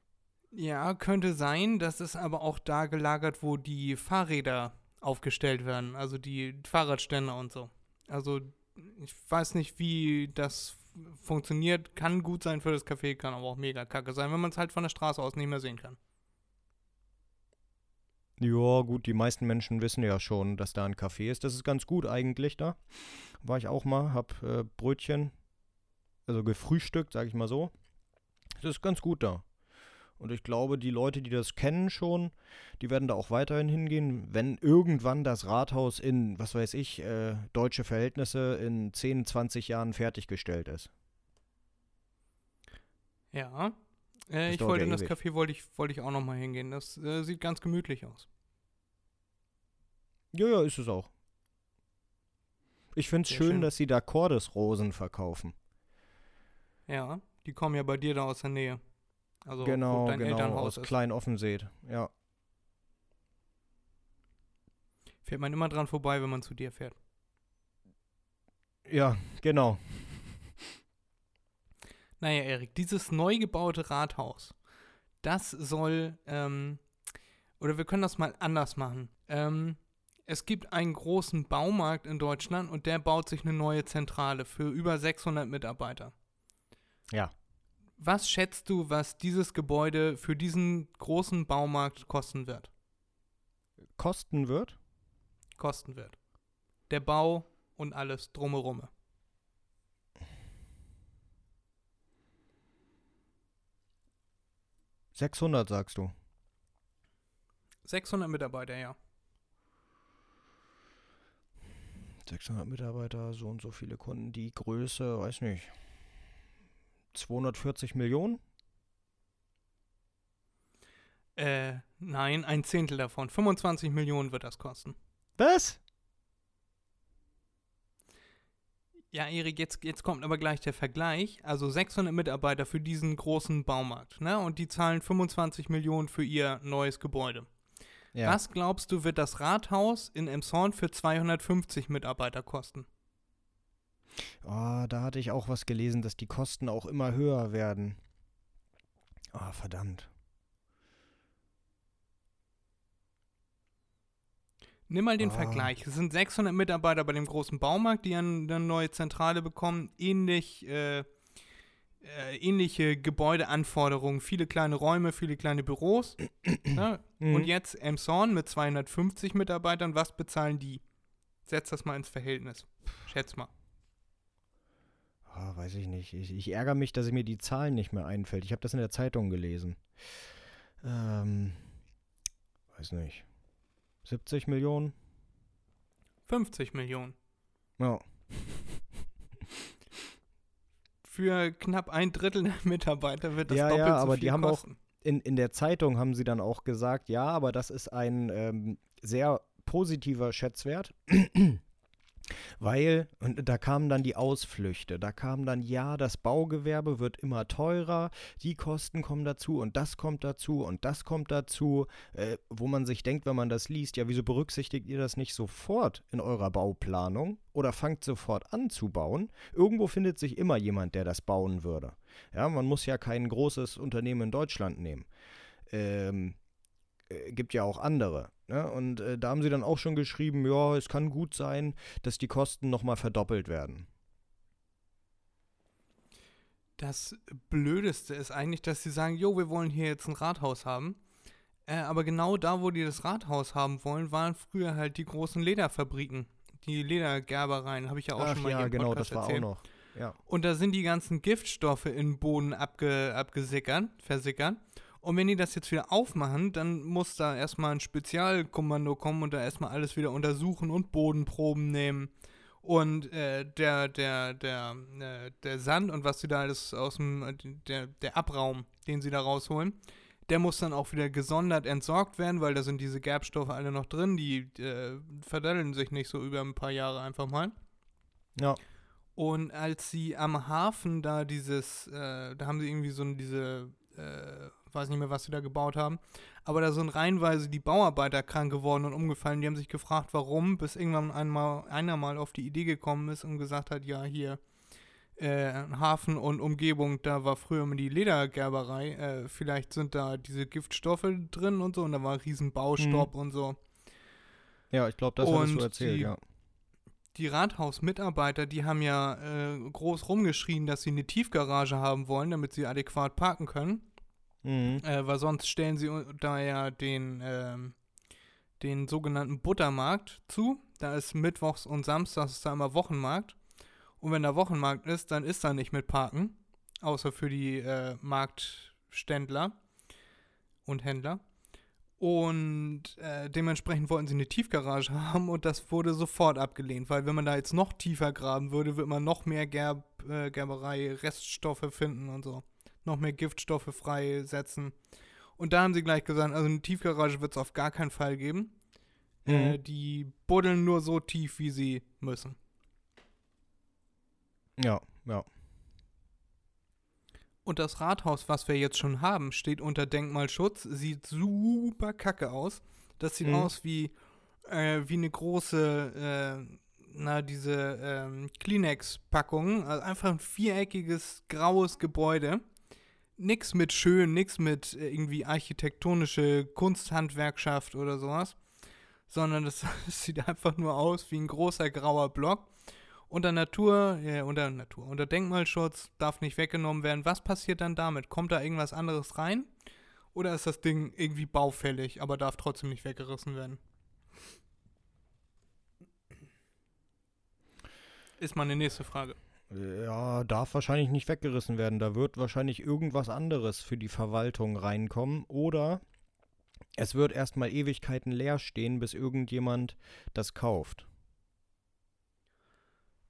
Ja, könnte sein. Das ist aber auch da gelagert, wo die Fahrräder aufgestellt werden. Also die Fahrradständer und so. Also ich weiß nicht, wie das funktioniert. Kann gut sein für das Café, kann aber auch mega kacke sein, wenn man es halt von der Straße aus nicht mehr sehen kann. Ja, gut, die meisten Menschen wissen ja schon, dass da ein Café ist. Das ist ganz gut eigentlich da. War ich auch mal, hab äh, Brötchen, also gefrühstückt, sag ich mal so. Das ist ganz gut da. Und ich glaube, die Leute, die das kennen schon, die werden da auch weiterhin hingehen, wenn irgendwann das Rathaus in, was weiß ich, äh, deutsche Verhältnisse in 10, 20 Jahren fertiggestellt ist. Ja. Äh, ich wollte in das. Café wollte ich, wollte ich auch noch mal hingehen. Das äh, sieht ganz gemütlich aus. Ja, ja, ist es auch. Ich finde es schön, schön. dass sie da Cordesrosen verkaufen. Ja, die kommen ja bei dir da aus der Nähe. Also genau, dein genau, Elternhaus aus ist. Klein Offenseet. Ja. Fährt man immer dran vorbei, wenn man zu dir fährt. Ja, genau. Naja, Erik, dieses neu gebaute Rathaus, das soll, ähm, oder wir können das mal anders machen. Ähm, es gibt einen großen Baumarkt in Deutschland und der baut sich eine neue Zentrale für über 600 Mitarbeiter. Ja. Was schätzt du, was dieses Gebäude für diesen großen Baumarkt kosten wird? Kosten wird? Kosten wird. Der Bau und alles drumherum. 600 sagst du. 600 Mitarbeiter, ja. 600 Mitarbeiter, so und so viele Kunden. Die Größe, weiß nicht. 240 Millionen? Äh, nein, ein Zehntel davon. 25 Millionen wird das kosten. Was? Ja, Erik, jetzt, jetzt kommt aber gleich der Vergleich. Also 600 Mitarbeiter für diesen großen Baumarkt, ne? Und die zahlen 25 Millionen für ihr neues Gebäude. Ja. Was glaubst du, wird das Rathaus in Emshorn für 250 Mitarbeiter kosten? Oh, da hatte ich auch was gelesen, dass die Kosten auch immer höher werden. Ah, verdammt. Nimm mal den Ah. Vergleich. Es sind 600 Mitarbeiter bei dem großen Baumarkt, die eine, neue Zentrale bekommen. Ähnlich, äh, äh, ähnliche Gebäudeanforderungen. Viele kleine Räume, viele kleine Büros. <clears throat> ja? Mhm. Und jetzt Emshorn mit 250 Mitarbeitern. Was bezahlen die? Setz das mal ins Verhältnis. Schätz mal. Ah, weiß ich nicht. Ich, ich ärgere mich, dass mir die Zahlen nicht mehr einfällt. Ich habe das in der Zeitung gelesen. Ähm, weiß nicht. 70 Millionen? 50 Millionen. Ja. <laughs> Für knapp ein Drittel der Mitarbeiter wird das Ja, ja, doppelt so aber viel die haben auch- kosten. In, in der Zeitung haben sie dann auch gesagt, ja, aber das ist ein ähm, sehr positiver Schätzwert. Weil, und da kamen dann die Ausflüchte, da kamen dann, ja, das Baugewerbe wird immer teurer, die Kosten kommen dazu und das kommt dazu und das kommt dazu, äh, wo man sich denkt, wenn man das liest, ja, wieso berücksichtigt ihr das nicht sofort in eurer Bauplanung oder fangt sofort an zu bauen? Irgendwo findet sich immer jemand, der das bauen würde. Ja, man muss ja kein großes Unternehmen in Deutschland nehmen. Ähm, äh, gibt ja auch andere. Ne? Und äh, da haben sie dann auch schon geschrieben, ja, es kann gut sein, dass die Kosten nochmal verdoppelt werden. Das Blödeste ist eigentlich, dass sie sagen, jo, wir wollen hier jetzt ein Rathaus haben. Äh, aber genau da, wo die das Rathaus haben wollen, waren früher halt die großen Lederfabriken. Die Ledergerbereien, habe ich ja auch schon mal ja, hier im genau, Podcast das war erzählt. auch noch. Ja. Und da sind die ganzen Giftstoffe in den Boden abge, abgesickert, versickert. Und wenn die das jetzt wieder aufmachen, dann muss da erstmal ein Spezialkommando kommen und da erstmal alles wieder untersuchen und Bodenproben nehmen. Und äh, der, der, der, äh, der Sand und was sie da alles aus dem, äh, der, der Abraum, den sie da rausholen, der muss dann auch wieder gesondert entsorgt werden, weil da sind diese Gerbstoffe alle noch drin, die äh, verdaddeln sich nicht so über ein paar Jahre einfach mal. Ja. Und als sie am Hafen da dieses, äh, da haben sie irgendwie so diese, äh, weiß nicht mehr, was sie da gebaut haben, aber da sind reihenweise die Bauarbeiter krank geworden und umgefallen. Die haben sich gefragt, warum, bis irgendwann einmal, einer mal auf die Idee gekommen ist und gesagt hat, ja, hier, äh, Hafen und Umgebung, da war früher immer die Ledergerberei, äh, vielleicht sind da diese Giftstoffe drin und so und da war riesen Baustopp und so. Ja, ich glaube, das Und du erzählt, die- ja. die Rathausmitarbeiter, die haben ja äh, groß rumgeschrien, dass sie eine Tiefgarage haben wollen, damit sie adäquat parken können. Mhm. Äh, weil sonst stellen sie da ja den, ähm, den sogenannten Buttermarkt zu. Da ist mittwochs und samstags ist da immer Wochenmarkt. Und wenn da Wochenmarkt ist, dann ist da nicht mit Parken. Außer für die äh, Marktständler und Händler. Und äh, dementsprechend wollten sie eine Tiefgarage <laughs> haben und das wurde sofort abgelehnt, weil wenn man da jetzt noch tiefer graben würde, würde man noch mehr Gerb, äh, Gerberei, Reststoffe finden und so. Noch mehr Giftstoffe freisetzen. Und da haben sie gleich gesagt, also eine Tiefgarage wird es auf gar keinen Fall geben. Äh, Mhm. die buddeln nur so tief, wie sie müssen. Ja, ja. Und das Rathaus, was wir jetzt schon haben, steht unter Denkmalschutz, sieht super kacke aus. Das sieht Mhm. aus wie, äh, wie eine große, äh, na, diese ähm, Kleenex-Packung. Also einfach ein viereckiges, graues Gebäude. Nix mit schön, nix mit äh, irgendwie architektonische Kunsthandwerkschaft oder sowas. Sondern das, das <laughs> sieht einfach nur aus wie ein großer grauer Block. unter Natur, äh, unter Natur, unter Denkmalschutz, darf nicht weggenommen werden. Was passiert dann damit? Kommt da irgendwas anderes rein? Oder ist das Ding irgendwie baufällig, aber darf trotzdem nicht weggerissen werden? Ist meine nächste Frage. Ja, darf wahrscheinlich nicht weggerissen werden. Da wird wahrscheinlich irgendwas anderes für die Verwaltung reinkommen. Oder es wird erstmal Ewigkeiten leer stehen, bis irgendjemand das kauft.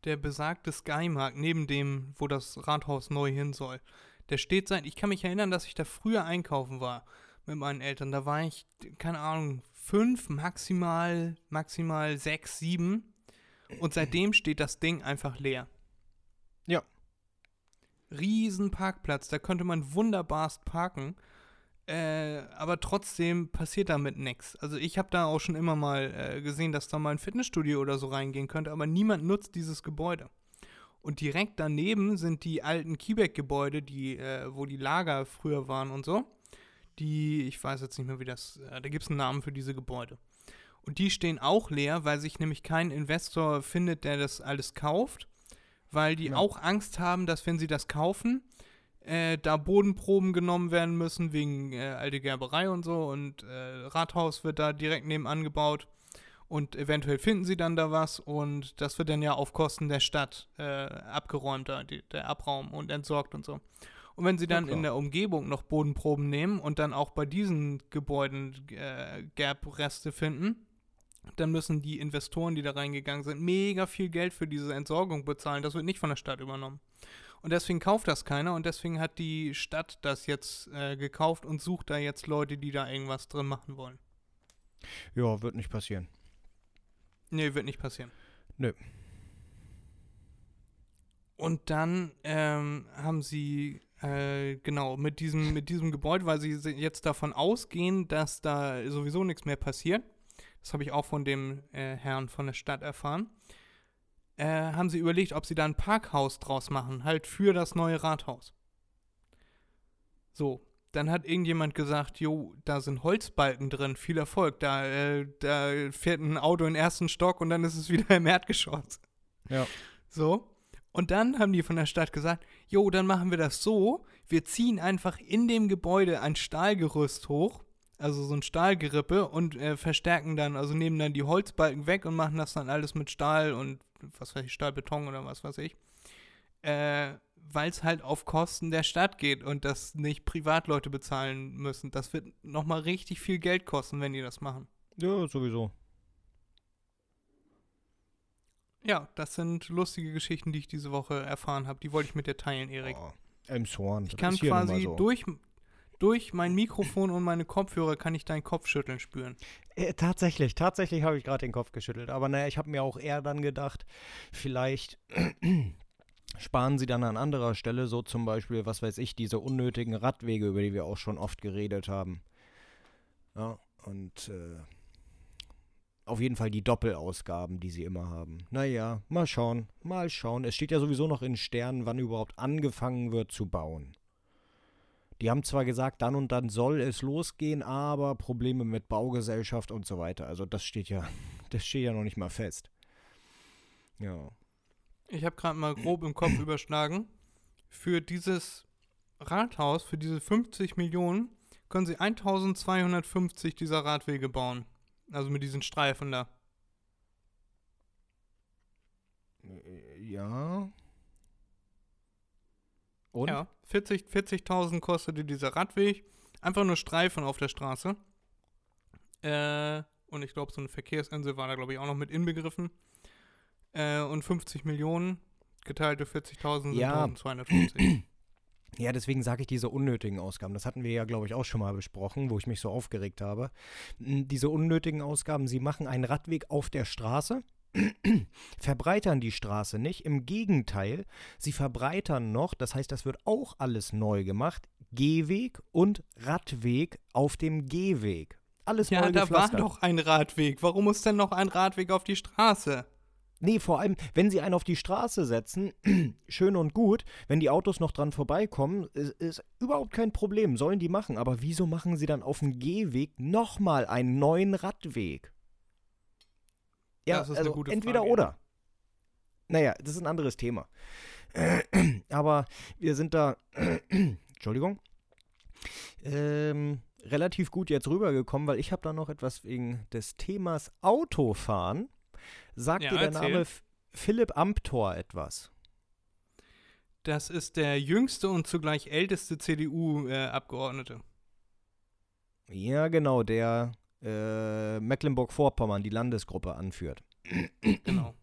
Der besagte Skymarkt neben dem, wo das Rathaus neu hin soll, der steht seit, ich kann mich erinnern, dass ich da früher einkaufen war mit meinen Eltern. Da war ich, keine Ahnung, fünf, maximal, maximal sechs, sieben. Und seitdem steht das Ding einfach leer. Riesen Parkplatz, da könnte man wunderbarst parken. Äh, aber trotzdem passiert damit nichts. Also ich habe da auch schon immer mal äh, gesehen, dass da mal ein Fitnessstudio oder so reingehen könnte, aber niemand nutzt dieses Gebäude. Und direkt daneben sind die alten Kiebeck-Gebäude, die, äh, wo die Lager früher waren und so. Die, ich weiß jetzt nicht mehr, wie das, äh, da gibt es einen Namen für diese Gebäude. Und die stehen auch leer, weil sich nämlich kein Investor findet, der das alles kauft, weil die Ja. auch Angst haben, dass wenn sie das kaufen, äh, da Bodenproben genommen werden müssen wegen äh, alte Gerberei und so und äh, Rathaus wird da direkt nebenan gebaut und eventuell finden sie dann da was und das wird dann ja auf Kosten der Stadt äh, abgeräumt, da, die, der Abraum und entsorgt und so. Und wenn sie dann klar. in der Umgebung noch Bodenproben nehmen und dann auch bei diesen Gebäuden äh, Gerbreste finden, dann müssen die Investoren, die da reingegangen sind, mega viel Geld für diese Entsorgung bezahlen. Das wird nicht von der Stadt übernommen. Und deswegen kauft das keiner und deswegen hat die Stadt das jetzt äh, gekauft und sucht da jetzt Leute, die da irgendwas drin machen wollen. Ja, wird nicht passieren. Nee, wird nicht passieren. Nö. Und dann ähm, haben sie, äh, genau, mit diesem, mit diesem Gebäude, weil sie jetzt davon ausgehen, dass da sowieso nichts mehr passiert, das habe ich auch von dem äh, Herrn von der Stadt erfahren, äh, haben sie überlegt, ob sie da ein Parkhaus draus machen, halt für das neue Rathaus. So, dann hat irgendjemand gesagt, jo, da sind Holzbalken drin, viel Erfolg, da, äh, da fährt ein Auto in den ersten Stock und dann ist es <laughs> wieder im Erdgeschoss. Ja. So. Und dann haben die von der Stadt gesagt, jo, dann machen wir das so, wir ziehen einfach in dem Gebäude ein Stahlgerüst hoch, also so ein Stahlgerippe und äh, verstärken dann, also nehmen dann die Holzbalken weg und machen das dann alles mit Stahl und was weiß ich, Stahlbeton oder was weiß ich. Äh, weil es halt auf Kosten der Stadt geht und das nicht Privatleute bezahlen müssen. Das wird nochmal richtig viel Geld kosten, wenn die das machen. Ja, sowieso. Ja, das sind lustige Geschichten, die ich diese Woche erfahren habe. Die wollte ich mit dir teilen, Erik. Oh, Elmshorn. Ich das kann quasi so. durch, durch mein Mikrofon und meine Kopfhörer kann ich deinen Kopfschütteln spüren. Äh, tatsächlich, tatsächlich habe ich gerade den Kopf geschüttelt. Aber naja, ich habe mir auch eher dann gedacht, vielleicht <clears throat> sparen sie dann an anderer Stelle, so zum Beispiel, was weiß ich, diese unnötigen Radwege, über die wir auch schon oft geredet haben. Ja, und äh, auf jeden Fall die Doppelausgaben, die sie immer haben. Naja, mal schauen, mal schauen. Es steht ja sowieso noch in Sternen, wann überhaupt angefangen wird zu bauen. Die haben zwar gesagt, dann und dann soll es losgehen, aber Probleme mit Baugesellschaft und so weiter. Also das steht ja, <laughs> das steht ja noch nicht mal fest. Ja. Ich habe gerade mal grob im Kopf überschlagen. Für dieses Rathaus, für diese 50 Millionen, können sie 1250 dieser Radwege bauen. Also mit diesen Streifen da. Äh, Ja. Und? Ja, 40 40.000 kostete dieser Radweg. Einfach nur Streifen auf der Straße. Äh, und ich glaube, so eine Verkehrsinsel war da, glaube ich, auch noch mit inbegriffen. Äh, und 50 Millionen geteilt durch 40.000 sind Ja. 1250. <clears throat> Ja, deswegen sage ich diese unnötigen Ausgaben. Das hatten wir ja, glaube ich, auch schon mal besprochen, wo ich mich so aufgeregt habe. M, Diese unnötigen Ausgaben, sie machen einen Radweg auf der Straße, <clears throat> verbreitern die Straße nicht. Im Gegenteil, sie verbreitern noch, das heißt, das wird auch alles neu gemacht, Gehweg und Radweg auf dem Gehweg. Alles ja, neu da war doch ein Radweg. Warum muss denn noch ein Radweg auf die Straße? Nee, vor allem, wenn sie einen auf die Straße setzen, <clears throat> schön und gut, wenn die Autos noch dran vorbeikommen, ist, ist überhaupt kein Problem, sollen die machen. Aber wieso machen sie dann auf dem Gehweg nochmal einen neuen Radweg? Ja, Das ist eine also gute entweder Frage, oder. naja, das ist ein anderes Thema. <clears throat> Aber wir sind da, <clears throat> Entschuldigung, ähm, relativ gut jetzt rübergekommen, weil ich habe da noch etwas wegen des Themas Autofahren. Sagt Ja, dir der erzähl. Name Philipp Amthor etwas? Das ist der jüngste und zugleich älteste CDU-Abgeordnete. Ja, genau, der äh, Mecklenburg-Vorpommern die Landesgruppe anführt. genau.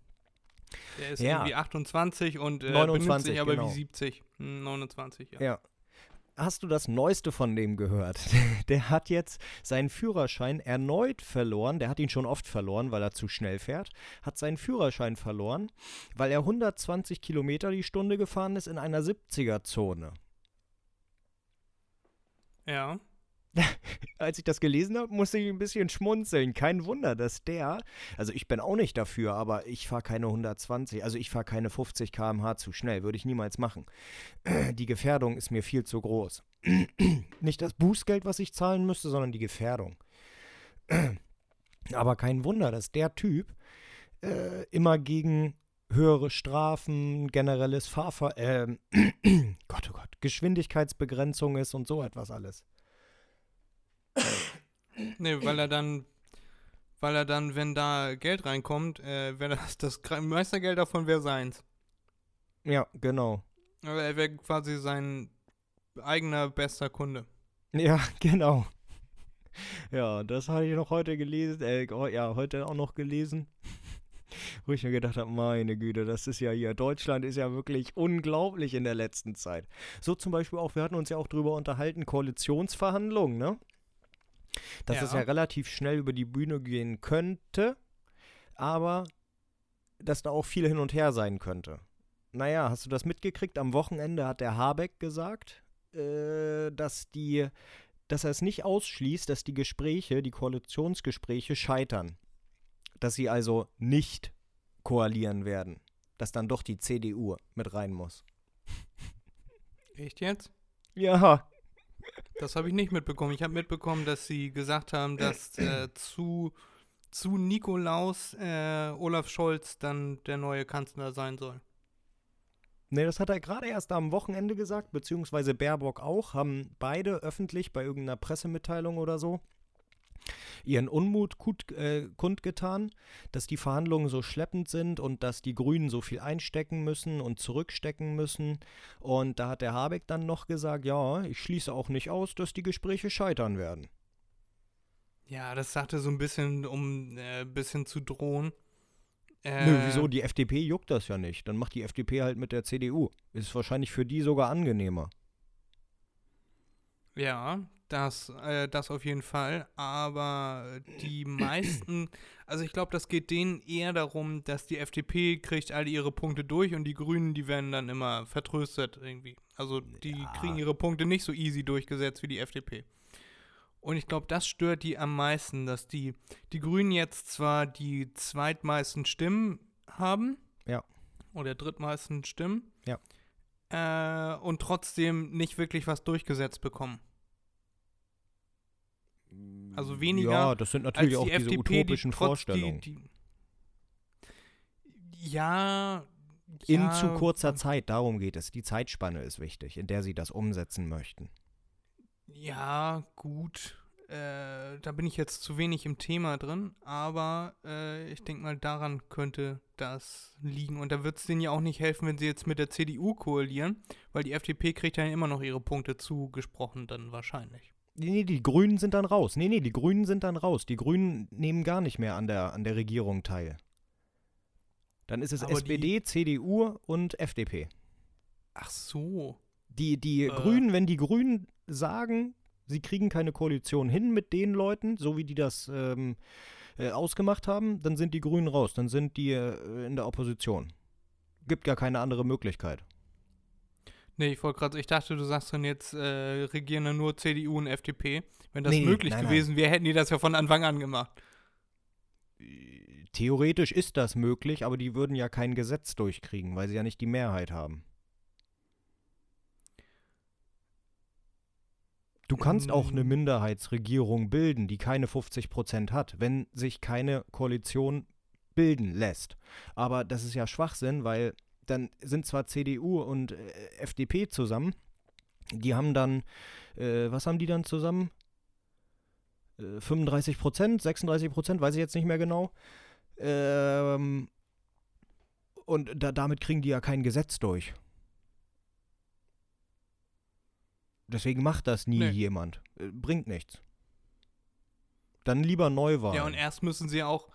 Der ist Ja. irgendwie 28 und äh, 29, benimmt sich aber genau. wie 70. Hm, 29, ja. Ja. Hast du das Neueste von dem gehört? <laughs> Der hat jetzt seinen Führerschein erneut verloren. Der hat ihn schon oft verloren, weil er zu schnell fährt. Hat seinen Führerschein verloren, weil er 120 Kilometer die Stunde gefahren ist in einer 70er-Zone. Ja. <laughs> Als ich das gelesen habe, musste ich ein bisschen schmunzeln. Kein Wunder, dass der, also ich bin auch nicht dafür, aber ich fahre keine 120, also ich fahre keine 50 km/h zu schnell, würde ich niemals machen. <clears throat> Die Gefährdung ist mir viel zu groß. <clears throat> Nicht das Bußgeld, was ich zahlen müsste, sondern die Gefährdung. <clears throat> Aber kein Wunder, dass der Typ äh, immer gegen höhere Strafen, generelles Fahrver... ähm, Gott, oh Gott, Geschwindigkeitsbegrenzung ist und so etwas alles. Nee, weil er dann, weil er dann, wenn da Geld reinkommt, äh, wäre das, das gra- meiste Geld davon wäre seins. Ja, genau. Aber er wäre quasi sein eigener bester Kunde. Ja, <laughs> genau. Ja, das hatte ich noch heute gelesen, äh, oh, ja, heute auch noch gelesen. <laughs> Wo ich mir gedacht habe, meine Güte, das ist ja hier, Deutschland ist ja wirklich unglaublich in der letzten Zeit. So zum Beispiel auch, wir hatten uns ja auch drüber unterhalten, Koalitionsverhandlungen, ne? Dass es Ja. ja relativ schnell über die Bühne gehen könnte, aber dass da auch viel hin und her sein könnte. Naja, hast du das mitgekriegt? Am Wochenende hat der Habeck gesagt, äh, dass die, dass er es nicht ausschließt, dass die Gespräche, die Koalitionsgespräche scheitern. Dass sie also nicht koalieren werden. Dass dann doch die CDU mit rein muss. Echt jetzt? Ja. Das habe ich nicht mitbekommen. Ich habe mitbekommen, dass sie gesagt haben, dass äh, zu, zu Nikolaus äh, Olaf Scholz dann der neue Kanzler sein soll. Nee, das hat er gerade erst am Wochenende gesagt, beziehungsweise Baerbock auch, haben beide öffentlich bei irgendeiner Pressemitteilung oder so ihren Unmut kund, äh, kundgetan, dass die Verhandlungen so schleppend sind und dass die Grünen so viel einstecken müssen und zurückstecken müssen. Und da hat der Habeck dann noch gesagt, ja, ich schließe auch nicht aus, dass die Gespräche scheitern werden. Ja, das sagte so ein bisschen, um ein äh, bisschen zu drohen. Äh, Nö, wieso? Die FDP juckt das ja nicht. Dann macht die FDP halt mit der CDU. Ist wahrscheinlich für die sogar angenehmer. Ja, das, äh, das auf jeden Fall. Aber die meisten, also ich glaube, das geht denen eher darum, dass die FDP kriegt alle ihre Punkte durch und die Grünen, die werden dann immer vertröstet irgendwie. Also die Ja. kriegen ihre Punkte nicht so easy durchgesetzt wie die FDP. Und ich glaube, das stört die am meisten, dass die, die Grünen jetzt zwar die zweitmeisten Stimmen haben. Ja. Oder drittmeisten Stimmen. Ja. Äh, und trotzdem nicht wirklich was durchgesetzt bekommen. Also weniger Ja, das sind natürlich als auch die diese FDP, utopischen die Vorstellungen. Die, die, ja. In ja, zu kurzer Zeit, darum geht es. Die Zeitspanne ist wichtig, in der sie das umsetzen möchten. Ja, gut. Äh, da bin ich jetzt zu wenig im Thema drin, aber äh, ich denke mal, daran könnte das liegen. Und da wird es denen ja auch nicht helfen, wenn sie jetzt mit der CDU koalieren, weil die FDP kriegt ja immer noch ihre Punkte zugesprochen, dann wahrscheinlich. Nee, nee, die Grünen sind dann raus. Nee, nee, die Grünen sind dann raus. Die Grünen nehmen gar nicht mehr an der, an der Regierung teil. Dann ist es Aber SPD, CDU und FDP. Ach so. Die, die Äh. Grünen, wenn die Grünen sagen, sie kriegen keine Koalition hin mit den Leuten, so wie die das ähm, äh, ausgemacht haben, dann sind die Grünen raus. Dann sind die äh, in der Opposition. Gibt gar keine andere Möglichkeit. Nee, ich wollte gerade, ich dachte, du sagst dann jetzt, äh, regieren dann nur CDU und FDP. Wenn das Nee, möglich nein, gewesen wäre, hätten die das ja von Anfang an gemacht. Theoretisch ist das möglich, aber die würden ja kein Gesetz durchkriegen, weil sie ja nicht die Mehrheit haben. Du kannst auch eine Mm. Minderheitsregierung bilden, die keine 50 Prozent hat, wenn sich keine Koalition bilden lässt. Aber das ist ja Schwachsinn, weil dann sind zwar CDU und äh, FDP zusammen, die haben dann, äh, was haben die dann zusammen? Äh, 35 Prozent, 36 Prozent, weiß ich jetzt nicht mehr genau. Ähm, und da, damit kriegen die ja kein Gesetz durch. Deswegen macht das nie Nee. jemand. Äh, bringt nichts. Dann lieber Neuwahlen. Ja, und erst müssen sie auch,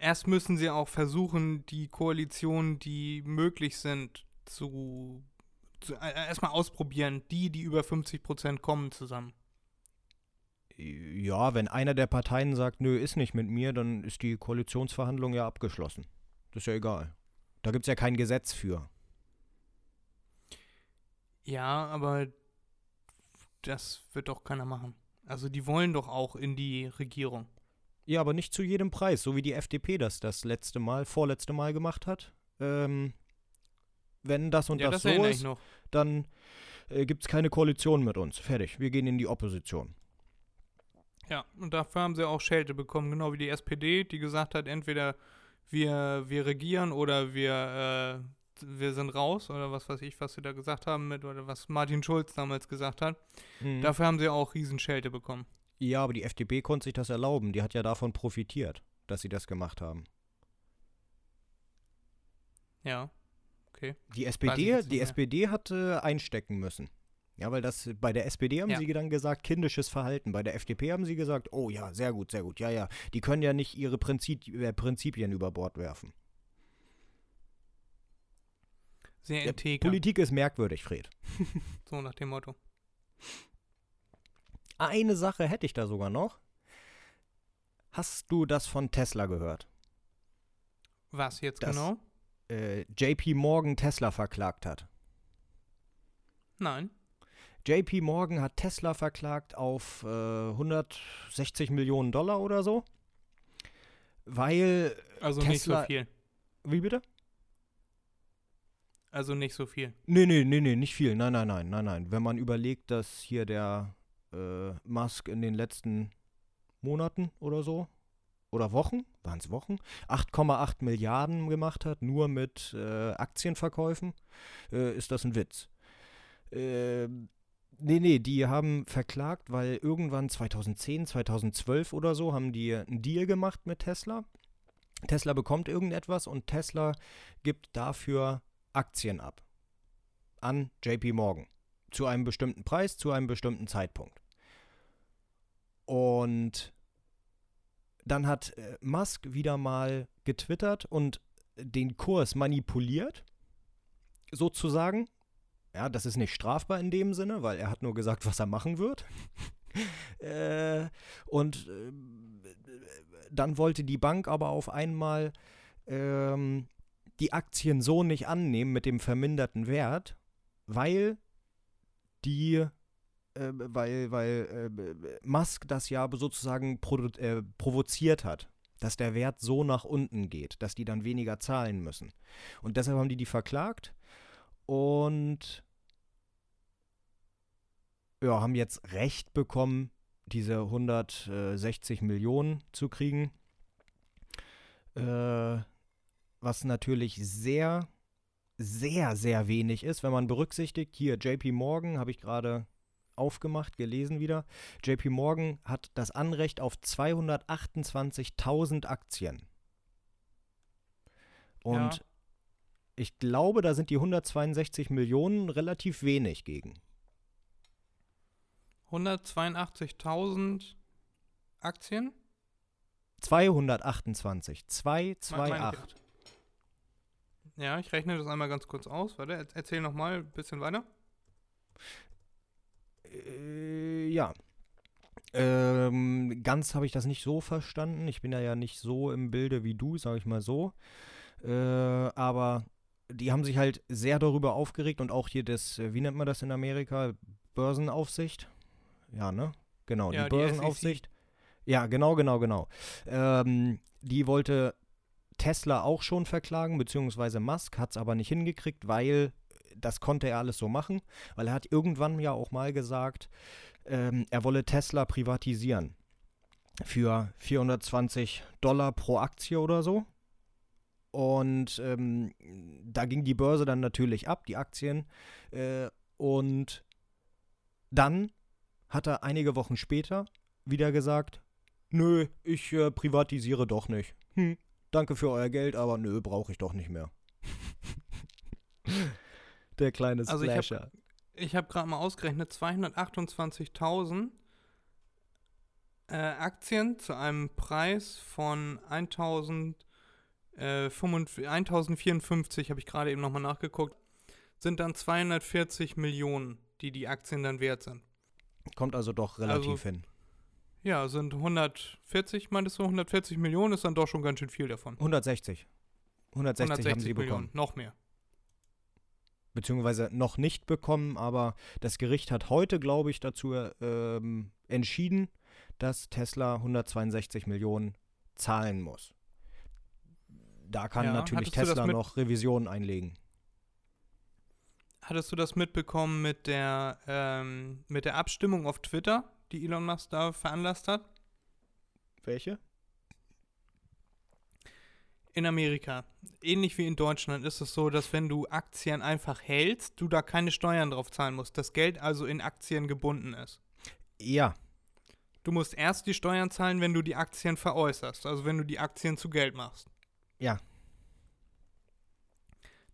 erst müssen sie auch versuchen, die Koalitionen, die möglich sind, zu, zu äh, erstmal ausprobieren, die, die über 50 Prozent kommen, zusammen. Ja, wenn einer der Parteien sagt, nö, ist nicht mit mir, dann ist die Koalitionsverhandlung ja abgeschlossen. Das ist ja egal. Da gibt es ja kein Gesetz für. Ja, aber das wird doch keiner machen. Also die wollen doch auch in die Regierung. Ja, aber nicht zu jedem Preis, so wie die FDP das das letzte Mal, vorletzte Mal gemacht hat. Ähm, wenn das und ja, das, das, so ist, dann äh, gibt es keine Koalition mit uns. Fertig. Wir gehen in die Opposition. Ja, und dafür haben sie auch Schelte bekommen, genau wie die SPD, die gesagt hat, entweder wir, wir regieren oder wir, äh, wir sind raus oder was weiß ich, was sie da gesagt haben mit, oder was Martin Schulz damals gesagt hat. Mhm. Dafür haben sie auch Riesenschelte bekommen. Ja, aber die FDP konnte sich das erlauben. Die hat ja davon profitiert, dass sie das gemacht haben. Ja. Okay. Die SPD, die mehr. SPD hat äh, einstecken müssen. Ja, weil das bei der SPD haben Ja. sie dann gesagt, kindisches Verhalten. Bei der FDP haben sie gesagt, oh ja, sehr gut, sehr gut. Ja, ja, die können ja nicht ihre Prinzip, äh, Prinzipien über Bord werfen. Sehr Ja, integer. Politik ist merkwürdig, Fred. <laughs> so nach dem Motto. Eine Sache hätte ich da sogar noch. Hast du das von Tesla gehört? Was jetzt Das- genau? Äh, JP Morgan Tesla verklagt hat. Nein. JP Morgan hat Tesla verklagt auf äh, 160 Millionen Dollar oder so. Weil, Also nicht so Tesla- viel. wie bitte? Also nicht so viel. Nee, nee, nee, nee, nicht viel. Nein, nein, nein, nein, nein. Wenn man überlegt, dass hier der äh, Musk in den letzten Monaten oder so oder Wochen, waren es Wochen, 8,8 Milliarden gemacht hat, nur mit äh, Aktienverkäufen, äh, ist das ein Witz. Äh, nee, nee, die haben verklagt, weil irgendwann 2010, 2012 oder so haben die einen Deal gemacht mit Tesla. Tesla bekommt irgendetwas und Tesla gibt dafür Aktien ab an JP Morgan zu einem bestimmten Preis, zu einem bestimmten Zeitpunkt. Und dann hat äh, Musk wieder mal getwittert und den Kurs manipuliert, sozusagen. Ja, das ist nicht strafbar in dem Sinne, weil er hat nur gesagt, was er machen wird. <laughs> äh, und äh, dann wollte die Bank aber auf einmal ähm, die Aktien so nicht annehmen mit dem verminderten Wert, weil die, äh, weil, weil äh, Musk das ja sozusagen äh, provoziert hat, dass der Wert so nach unten geht, dass die dann weniger zahlen müssen. Und deshalb haben die die verklagt und ja, haben jetzt Recht bekommen, diese 160 Millionen zu kriegen. Äh, was natürlich sehr, sehr, sehr wenig ist, wenn man berücksichtigt, hier JP Morgan habe ich gerade aufgemacht, gelesen wieder. JP Morgan hat das Anrecht auf 228.000 Aktien. Und Ja. ich glaube, da sind die 162 Millionen relativ wenig gegen. 182.000 Aktien? 228. Me- meine ich 228. Ja, ich rechne das einmal ganz kurz aus. Warte, er- erzähl nochmal ein bisschen weiter. Äh, ja. Ähm, ganz habe ich das nicht so verstanden. Ich bin ja ja nicht so im Bilde wie du, sage ich mal so. Äh, aber die haben sich halt sehr darüber aufgeregt und auch hier das, äh, wie nennt man das in Amerika? Börsenaufsicht? Ja, ne? Genau, Ja, die die Börsenaufsicht. Ja, genau, genau, genau. Ähm, die wollte Tesla auch schon verklagen, beziehungsweise Musk hat es aber nicht hingekriegt, weil das konnte er alles so machen, weil er hat irgendwann ja auch mal gesagt, ähm, er wolle Tesla privatisieren für 420 Dollar pro Aktie oder so. Und ähm, da ging die Börse dann natürlich ab, die Aktien. Äh, und dann hat er einige Wochen später wieder gesagt, nö, ich äh, privatisiere doch nicht. Hm, danke für euer Geld, aber nö, brauche ich doch nicht mehr. <laughs> Der kleine Also ich hab- Splasher. Habe gerade mal ausgerechnet, 228.000 äh, Aktien zu einem Preis von 1000, äh, 55 1054, habe ich gerade eben nochmal nachgeguckt, sind dann 240 Millionen, die die Aktien dann wert sind. Kommt also doch relativ Also- hin. Ja, sind 140, meintest du, 140 Millionen ist dann doch schon ganz schön viel davon. 160. 160, haben sie Millionen, bekommen. noch mehr. Beziehungsweise noch nicht bekommen, aber das Gericht hat heute, glaube ich, dazu ähm, entschieden, dass Tesla 162 Millionen zahlen muss. Da kann Ja, natürlich Tesla noch Revisionen einlegen. Hattest du das mitbekommen mit der, ähm, mit der Abstimmung auf Twitter, die Elon Musk da veranlasst hat? Welche? In Amerika, ähnlich wie in Deutschland, ist es so, dass wenn du Aktien einfach hältst, du da keine Steuern drauf zahlen musst. Das Geld also in Aktien gebunden ist. Ja, Du musst erst die Steuern zahlen, wenn du die Aktien veräußerst, also wenn du die Aktien zu Geld machst. Ja.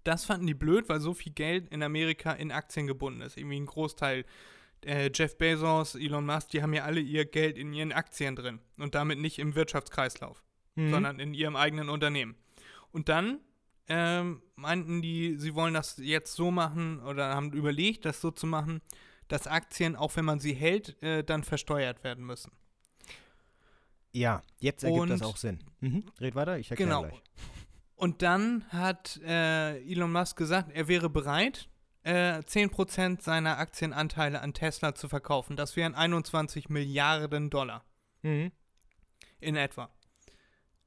Das fanden die blöd, weil so viel Geld in Amerika in Aktien gebunden ist. Irgendwie ein Großteil. Äh, Jeff Bezos, Elon Musk, die haben ja alle ihr Geld in ihren Aktien drin und damit nicht im Wirtschaftskreislauf. Mhm. sondern in ihrem eigenen Unternehmen. Und dann ähm, meinten die, sie wollen das jetzt so machen oder haben überlegt, das so zu machen, dass Aktien, auch wenn man sie hält, äh, dann versteuert werden müssen. ja, jetzt ergibt das Und- auch Sinn. Mhm. Red weiter, ich erkläre Genau. gleich. Und dann hat äh, Elon Musk gesagt, er wäre bereit, äh, 10% seiner Aktienanteile an Tesla zu verkaufen. Das wären 21 Milliarden Dollar. Mhm. In etwa.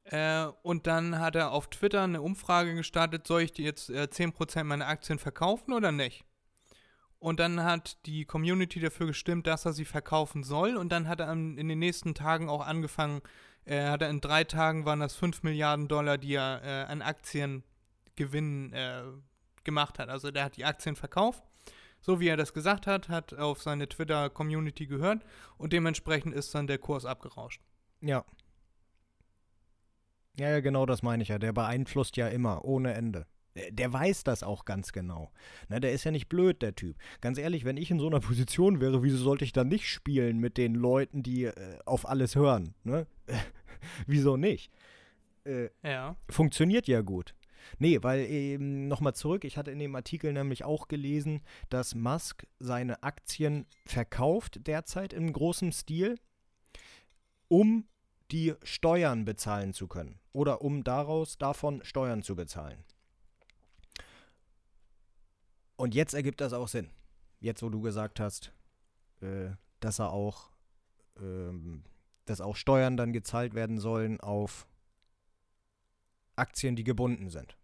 Äh, und dann hat er auf Twitter eine Umfrage gestartet, soll ich dir jetzt äh, 10% meiner Aktien verkaufen oder nicht? Und dann hat die Community dafür gestimmt, dass er sie verkaufen soll. Und dann hat er in den nächsten Tagen auch angefangen, äh, hat er in drei Tagen waren das 5 Milliarden Dollar, die er äh, an Aktiengewinn äh, gemacht hat. Also der hat die Aktien verkauft. So wie er das gesagt hat, hat auf seine Twitter-Community gehört und dementsprechend ist dann der Kurs abgerauscht. Ja. Ja, ja, genau das meine ich ja. Der beeinflusst ja immer, ohne Ende. Der, weiß das auch ganz genau. Ne, der ist ja nicht blöd, der Typ. Ganz ehrlich, wenn ich in so einer Position wäre, wieso sollte ich dann nicht spielen mit den Leuten, die äh, auf alles hören? Ne? <laughs> wieso nicht? Äh, Ja. funktioniert ja gut. Nee, weil eben nochmal zurück, ich hatte in dem Artikel nämlich auch gelesen, dass Musk seine Aktien verkauft derzeit im großen Stil, um die Steuern bezahlen zu können oder um daraus davon Steuern zu bezahlen. Und jetzt ergibt das auch Sinn. Jetzt, wo du gesagt hast, äh, dass er auch, ähm, dass auch Steuern dann gezahlt werden sollen auf Aktien, die gebunden sind.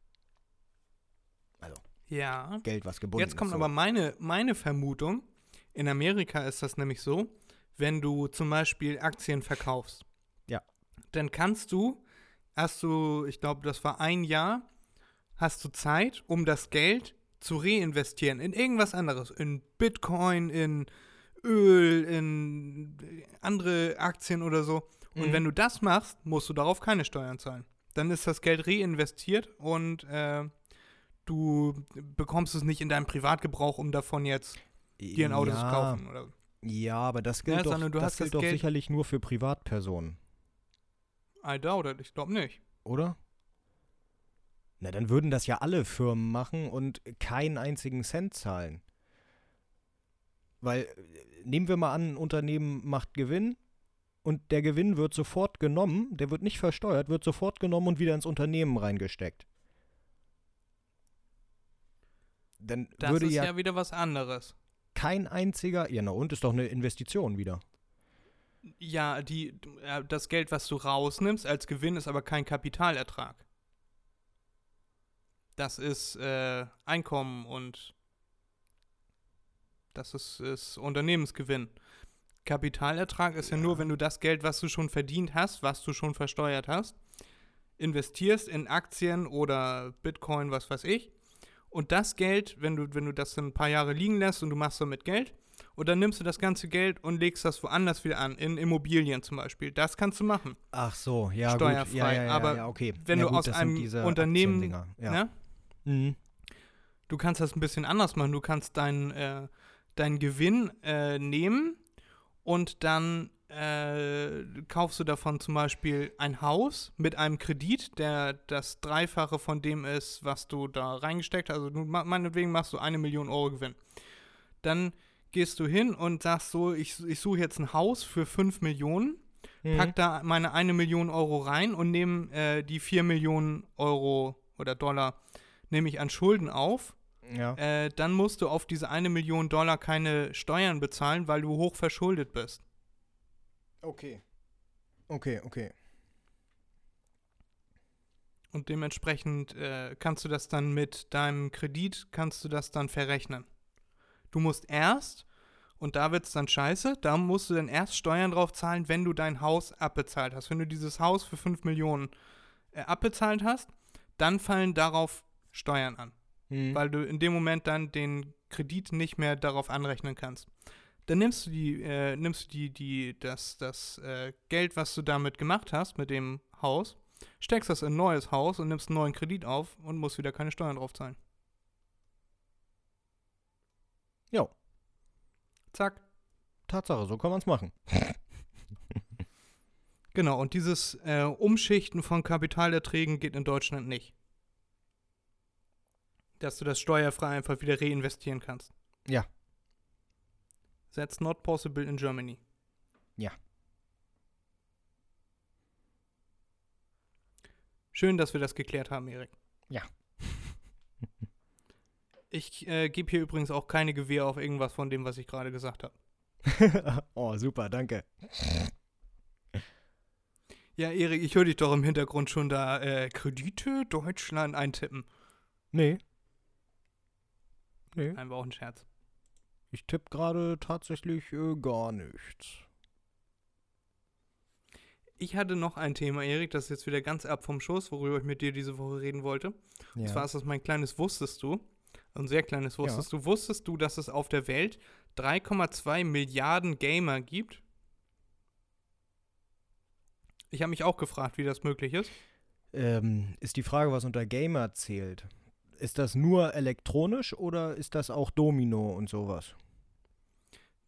Ja. Geld, was gebunden Jetzt kommt ist. aber meine, meine Vermutung. In Amerika ist das nämlich so, wenn du zum Beispiel Aktien verkaufst. Ja. Dann kannst du, hast du, ich glaube, das war ein Jahr, hast du Zeit, um das Geld zu reinvestieren in irgendwas anderes. In Bitcoin, in Öl, in andere Aktien oder so. Und Mhm. wenn du das machst, musst du darauf keine Steuern zahlen. Dann ist das Geld reinvestiert und äh, du bekommst es nicht in deinem Privatgebrauch, um davon jetzt dir ein Auto ja, zu kaufen. Oder? Ja, aber das gilt Ja, doch, das hast gilt das doch sicherlich nur für Privatpersonen, I doubt it, ich glaube nicht. oder? Na, dann würden das ja alle Firmen machen und keinen einzigen Cent zahlen. Weil, nehmen wir mal an, ein Unternehmen macht Gewinn und der Gewinn wird sofort genommen, der wird nicht versteuert, wird sofort genommen und wieder ins Unternehmen reingesteckt. Dann Das würde ist ja, ja, wieder was anderes. kein einziger, ja na und, ist doch eine Investition wieder. Ja, die, das Geld, was du rausnimmst als Gewinn, ist aber kein Kapitalertrag. Das ist äh, Einkommen und das ist, ist Unternehmensgewinn. Kapitalertrag ist ja. nur, wenn du das Geld, was du schon verdient hast, was du schon versteuert hast, investierst in Aktien oder Bitcoin, was weiß ich. Und das Geld, wenn du, wenn du das dann ein paar Jahre liegen lässt und du machst damit Geld, und dann nimmst du das ganze Geld und legst das woanders wieder an, in Immobilien zum Beispiel. Das kannst du machen. Ach so, ja, Steuerfrei. gut. Ja, ja, ja, Aber ja, okay. wenn ja, du gut, aus einem Unternehmen-. Ne? Mhm. Du kannst das ein bisschen anders machen. Du kannst deinen äh, deinen Gewinn äh, nehmen und dann äh, kaufst du davon zum Beispiel ein Haus mit einem Kredit, der das Dreifache von dem ist, was du da reingesteckt hast. Also du, meinetwegen machst du eine Million Euro Gewinn. Dann gehst du hin und sagst so, ich, ich suche jetzt ein Haus für 5 Millionen, Mhm. pack da meine eine Million Euro rein und nehme äh, die 4 Millionen Euro oder Dollar nehme ich an Schulden auf Ja. äh, dann musst du auf diese eine Million Dollar keine Steuern bezahlen, weil du hoch verschuldet bist. Okay. Okay, okay. Und dementsprechend äh, kannst du das dann mit deinem Kredit, kannst du das dann verrechnen. Du musst erst, und da wird es dann scheiße, da musst du dann erst Steuern drauf zahlen, wenn du dein Haus abbezahlt hast. Wenn du dieses Haus für 5 Millionen äh, abbezahlt hast, dann fallen darauf Steuern an. Mhm. weil du in dem Moment dann den Kredit nicht mehr darauf anrechnen kannst. Dann nimmst du die, äh, nimmst du die, die, das, das äh, Geld, was du damit gemacht hast, mit dem Haus, steckst das in ein neues Haus und nimmst einen neuen Kredit auf und musst wieder keine Steuern drauf zahlen. Jo. Zack. Tatsache, so kann man es machen. <laughs> Genau, und dieses äh, Umschichten von Kapitalerträgen geht in Deutschland nicht. Dass du das steuerfrei einfach wieder reinvestieren kannst. Ja. That's not possible in Germany. Ja. Schön, dass wir das geklärt haben, Erik. Ja. <laughs> Ich äh, gebe hier übrigens auch keine Gewähr auf irgendwas von dem, was ich gerade gesagt habe. <laughs> oh, super, danke. <laughs> Ja, Erik, ich höre dich doch im Hintergrund schon da äh, Kredite Deutschland eintippen. Nee. Nee, Einfach auch ein Scherz. Ich tippe gerade tatsächlich äh, gar nichts. Ich hatte noch ein Thema, Erik, das ist jetzt wieder ganz ab vom Schuss, worüber ich mit dir diese Woche reden wollte. Und zwar ist das mein kleines Wusstest du. Ein sehr kleines Wusstest du. Wusstest du, dass es auf der Welt 3,2 Milliarden Gamer gibt? Ich habe mich auch gefragt, wie das möglich ist. Ähm, ist die Frage, was unter Gamer zählt. Ist das nur elektronisch oder ist das auch Domino und sowas?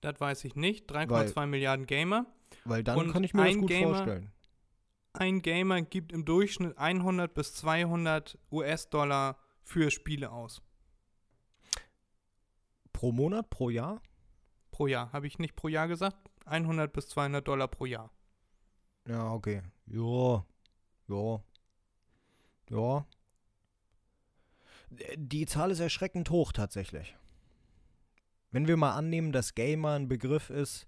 Das weiß ich nicht. 3,2 Milliarden Gamer. Weil dann Und kann ich mir das ein gut Gamer- vorstellen. Ein Gamer gibt im Durchschnitt 100 bis 200 US-Dollar für Spiele aus. Pro Monat, pro Jahr? Pro Jahr. Habe ich nicht pro Jahr gesagt? 100 bis 200 Dollar pro Jahr. Ja, okay. Ja. Ja. Ja. Die Zahl ist erschreckend hoch tatsächlich. Wenn wir mal annehmen, dass Gamer ein Begriff ist,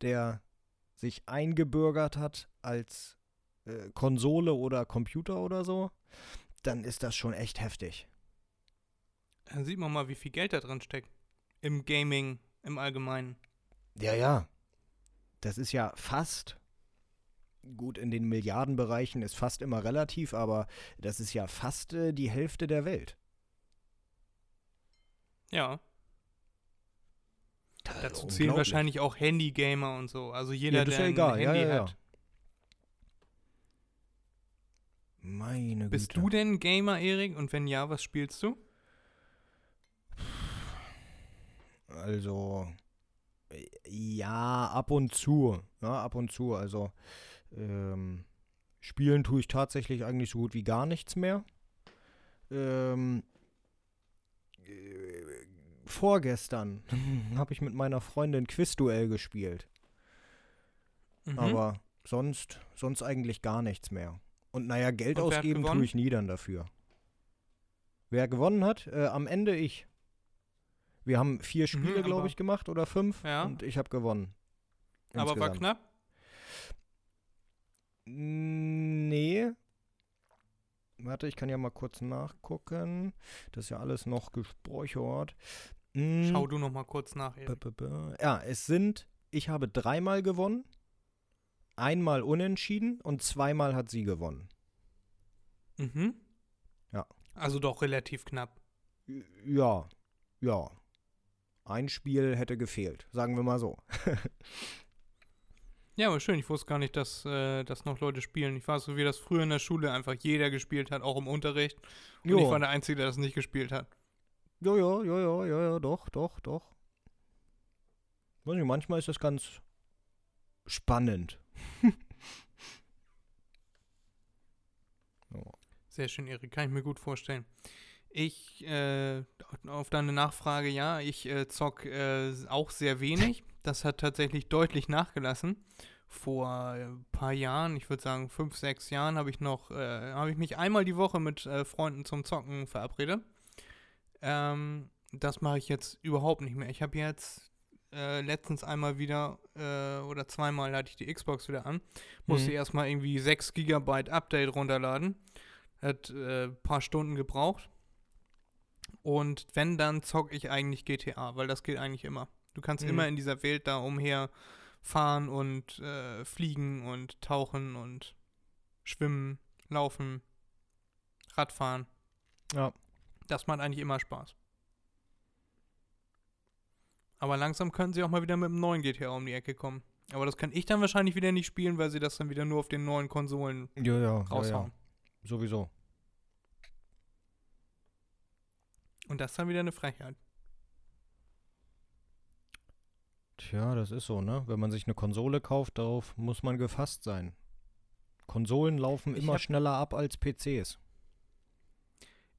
der sich eingebürgert hat als äh, Konsole oder Computer oder so, dann ist das schon echt heftig. Dann sieht man mal, wie viel Geld da drin steckt. Im Gaming im Allgemeinen. Ja, ja. Das ist ja fast. Gut, in den Milliardenbereichen ist fast immer relativ, aber das ist ja fast äh, die Hälfte der Welt. Ja. Das Dazu zählen wahrscheinlich auch Handy-Gamer und so. Also jeder, Ja, das ist der ja ein egal. Ja, Handy ja, ja. hat. Meine Bist Güte. du denn Gamer, Erik? Und wenn ja, was spielst du? Also, ja, ab und zu. Ja, ab und zu. Also, ähm, spielen tue ich tatsächlich eigentlich so gut wie gar nichts mehr. Ähm, äh, vorgestern <laughs> habe ich mit meiner Freundin Quizduell gespielt. Mhm. Aber sonst, sonst eigentlich gar nichts mehr. Und naja, Geld Und ausgeben tue ich nie dann dafür. Wer gewonnen hat? Äh, am Ende ich. Wir haben vier Spiele, aber- glaube ich, gemacht oder fünf. Ja. Und ich habe gewonnen. Aber war Insgesamt. knapp? Nee. Warte, ich kann ja mal kurz nachgucken. Das ist ja alles noch gespeichert. Mm, Schau du noch mal kurz nach, Erik. Ja, es sind, ich habe dreimal gewonnen, einmal unentschieden und zweimal hat sie gewonnen. Mhm. Ja. Also doch relativ knapp. Ja, ja. Ein Spiel hätte gefehlt, sagen wir mal so. <laughs> Ja, aber schön. Ich wusste gar nicht, dass, äh, dass noch Leute spielen. Ich weiß so, wie das früher in der Schule einfach jeder gespielt hat, auch im Unterricht. Und ich war der Einzige, der das nicht gespielt hat. Ja, ja, ja, ja, ja, ja, doch, doch, doch. Weiß nicht, manchmal ist das ganz spannend. <laughs> Sehr schön, Erik. Kann ich mir gut vorstellen. Ich, äh, auf deine Nachfrage, ja, ich äh, zock äh, auch sehr wenig. Das hat tatsächlich deutlich nachgelassen. Vor ein paar Jahren, ich würde sagen fünf, sechs Jahren, habe ich noch, äh, habe ich mich einmal die Woche mit äh, Freunden zum Zocken verabredet. Ähm, das mache ich jetzt überhaupt nicht mehr. Ich habe jetzt äh, letztens einmal wieder äh, oder zweimal hatte ich die Xbox wieder an. Musste Mhm. erstmal irgendwie 6 GB Update runterladen. Hat ein äh, paar Stunden gebraucht. Und wenn, dann zock ich eigentlich GTA, weil das geht eigentlich immer. Du kannst Mhm. immer in dieser Welt da umher fahren und äh, fliegen und tauchen und schwimmen, laufen, Radfahren. Ja. Das macht eigentlich immer Spaß. Aber langsam können sie auch mal wieder mit einem neuen GTA um die Ecke kommen. Aber das kann ich dann wahrscheinlich wieder nicht spielen, weil sie das dann wieder nur auf den neuen Konsolen Ja, ja, ja, ja. raushauen. Sowieso. Und das ist dann wieder eine Frechheit. Tja, das ist so, ne? Wenn man sich eine Konsole kauft, darauf muss man gefasst sein. Konsolen laufen Ich immer schneller ab als PCs.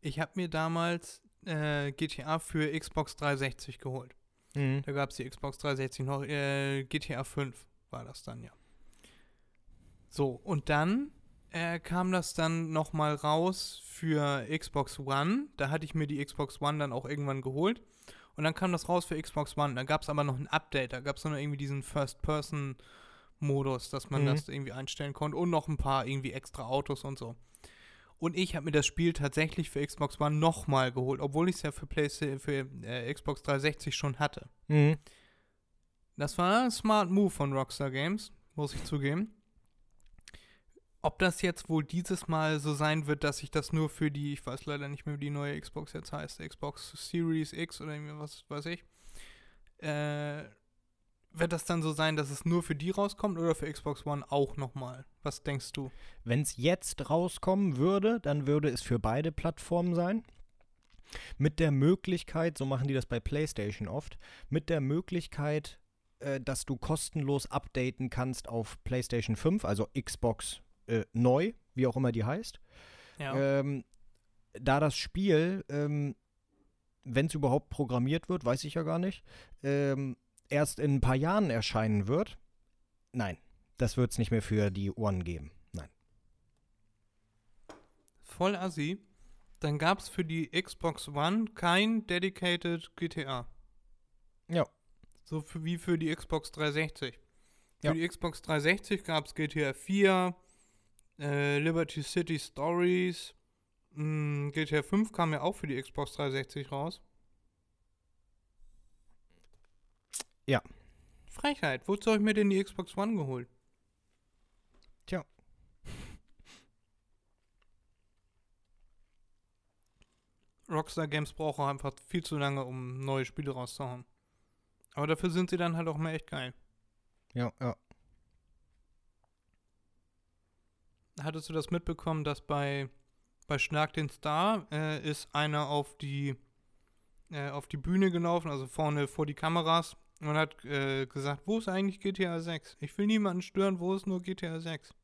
Ich habe mir damals äh, GTA für Xbox 360 geholt. Mhm. Da gab es die Xbox 360 noch. Äh, GTA 5 war das dann, ja. So, und dann äh, kam das dann nochmal raus für Xbox One. Da hatte ich mir die Xbox One dann auch irgendwann geholt. Und dann kam das raus für Xbox One. Da gab es aber noch ein Update. Da gab es noch irgendwie diesen First-Person-Modus, dass man Mhm. das irgendwie einstellen konnte. Und noch ein paar irgendwie extra Autos und so. Und ich habe mir das Spiel tatsächlich für Xbox One nochmal geholt, obwohl ich es ja für, Playsta- für äh, Xbox 360 schon hatte. Mhm. Das war ein Smart Move von Rockstar Games, muss ich zugeben. Ob das jetzt wohl dieses Mal so sein wird, dass ich das nur für die, ich weiß leider nicht mehr, wie die neue Xbox jetzt heißt, Xbox Series X oder was weiß ich, äh, wird das dann so sein, dass es nur für die rauskommt oder für Xbox One auch nochmal? Was denkst du? Wenn es jetzt rauskommen würde, dann würde es für beide Plattformen sein. Mit der Möglichkeit, so machen die das bei PlayStation oft, mit der Möglichkeit, äh, dass du kostenlos updaten kannst auf PlayStation 5, also Xbox äh, neu, wie auch immer die heißt. Ja. Ähm, da das Spiel, ähm, wenn es überhaupt programmiert wird, weiß ich ja gar nicht, ähm, erst in ein paar Jahren erscheinen wird, nein, das wird es nicht mehr für die One geben. Nein. Voll assi. Dann gab es für die Xbox One kein dedicated GTA. Ja. So für, wie für die Xbox 360. Für Ja. die Xbox 360 gab es GTA 4, äh, Liberty City Stories, mh, GTA 5 kam ja auch für die Xbox 360 raus. Ja. Frechheit, wozu habe ich mir denn die Xbox One geholt? Tja. Rockstar Games braucht auch einfach viel zu lange, um neue Spiele rauszuhauen. Aber dafür sind sie dann halt auch mal echt geil. Ja, ja. Hattest du das mitbekommen, dass bei, bei Schlag den Star äh, ist einer auf die, äh, auf die Bühne gelaufen, also vorne vor die Kameras und hat äh, gesagt, wo ist eigentlich GTA 6? Ich will niemanden stören, wo ist nur GTA 6? <laughs>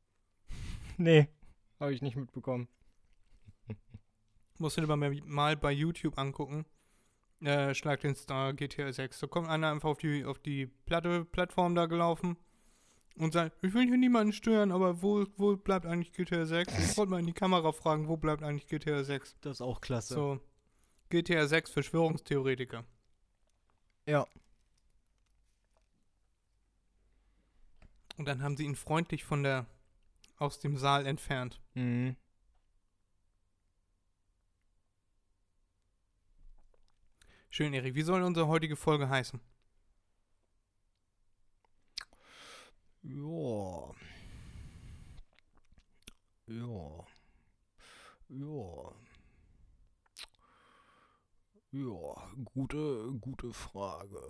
Nee, habe ich nicht mitbekommen. Musst du dir mal, mal bei YouTube angucken. Äh, Schlag den Star GTA 6. Da kommt einer einfach auf die, auf die Platte, Plattform da gelaufen und sagt, ich will hier niemanden stören, aber wo, wo bleibt eigentlich GTA 6? Ich wollte mal in die Kamera fragen, wo bleibt eigentlich GTA 6? Das ist auch klasse. So, GTA 6 Verschwörungstheoretiker. Ja. Und dann haben sie ihn freundlich von der aus dem Saal entfernt. Mhm. Schön, Erik. Wie soll unsere heutige Folge heißen? Ja. Ja. Ja. Ja, gute, gute Frage.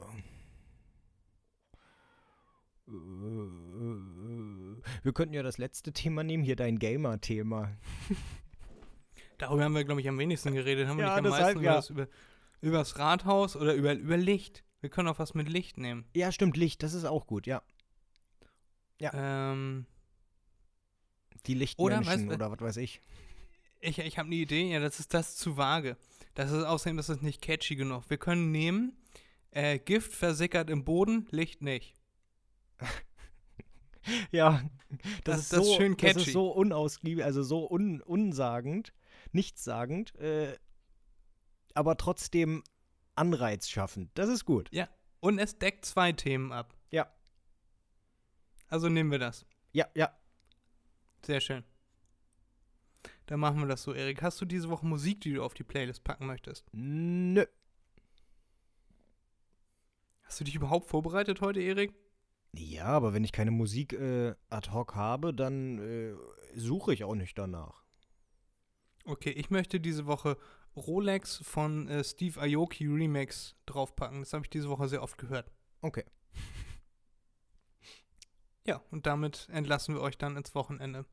Wir könnten ja das letzte Thema nehmen, hier dein Gamer-Thema. Darüber haben wir, glaube ich, am wenigsten geredet. Haben wir Ja, nicht am meisten ja. über, das, über, über das Rathaus oder über, über Licht. Wir können auch was mit Licht nehmen. Ja, stimmt, Licht, das ist auch gut, ja. Ähm, Die Oder, Lichtmenschen weißt oder, du- was weiß ich. ich ich habe eine Idee. Ja, das ist das zu vage. Das ist außerdem das ist nicht catchy genug. Wir können nehmen, äh, Gift versickert im Boden, Licht nicht. <laughs> Ja, das, Das- ist das so, schön Das catchy. ist so unausgiebig, also so un, unsagend, nichtssagend, äh, aber trotzdem Anreiz schaffend. Das ist gut. Und es deckt zwei Themen ab. Ja. Also nehmen wir das. Ja, ja. Sehr schön. Dann machen wir das so, Erik. Hast du diese Woche Musik, die du auf die Playlist packen möchtest? Nö. Hast du dich überhaupt vorbereitet heute, Erik? Ja, aber wenn ich keine Musik äh, ad hoc habe, dann äh, suche ich auch nicht danach. Okay, ich möchte diese Woche Rolex von äh, Steve Aoki Remix draufpacken. Das habe ich diese Woche sehr oft gehört. Okay. Ja, und damit entlassen wir euch dann ins Wochenende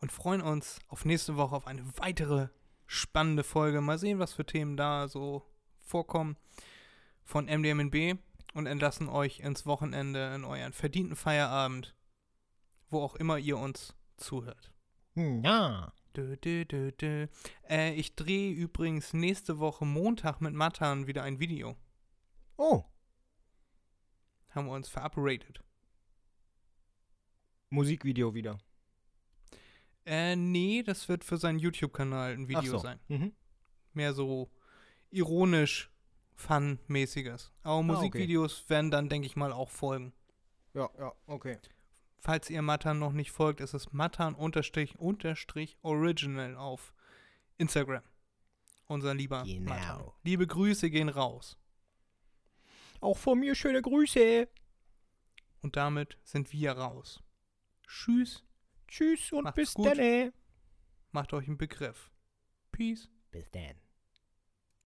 und freuen uns auf nächste Woche auf eine weitere spannende Folge. Mal sehen, was für Themen da so vorkommen von MDMNB und entlassen euch ins Wochenende in euren verdienten Feierabend, wo auch immer ihr uns zuhört. Hm, Ja. Dö, dö, dö. Äh, ich drehe übrigens nächste Woche Montag mit Matan wieder ein Video. Oh, Haben wir uns verabredet. Musikvideo wieder. Äh, nee, das wird für seinen YouTube-Kanal ein Video so. sein. Mhm. Mehr so ironisch, fun-mäßiges. Aber Ah, okay. Musikvideos werden dann, denke ich mal, auch folgen. Ja, ja, okay. Falls ihr Matan noch nicht folgt, ist es Matan-Original auf Instagram. Unser lieber Genau. Matan. Liebe Grüße gehen raus. Auch von mir schöne Grüße. Und damit sind wir raus. Tschüss, Tschüss und Macht's bis dann. macht euch einen Begriff. Peace. Bis dann.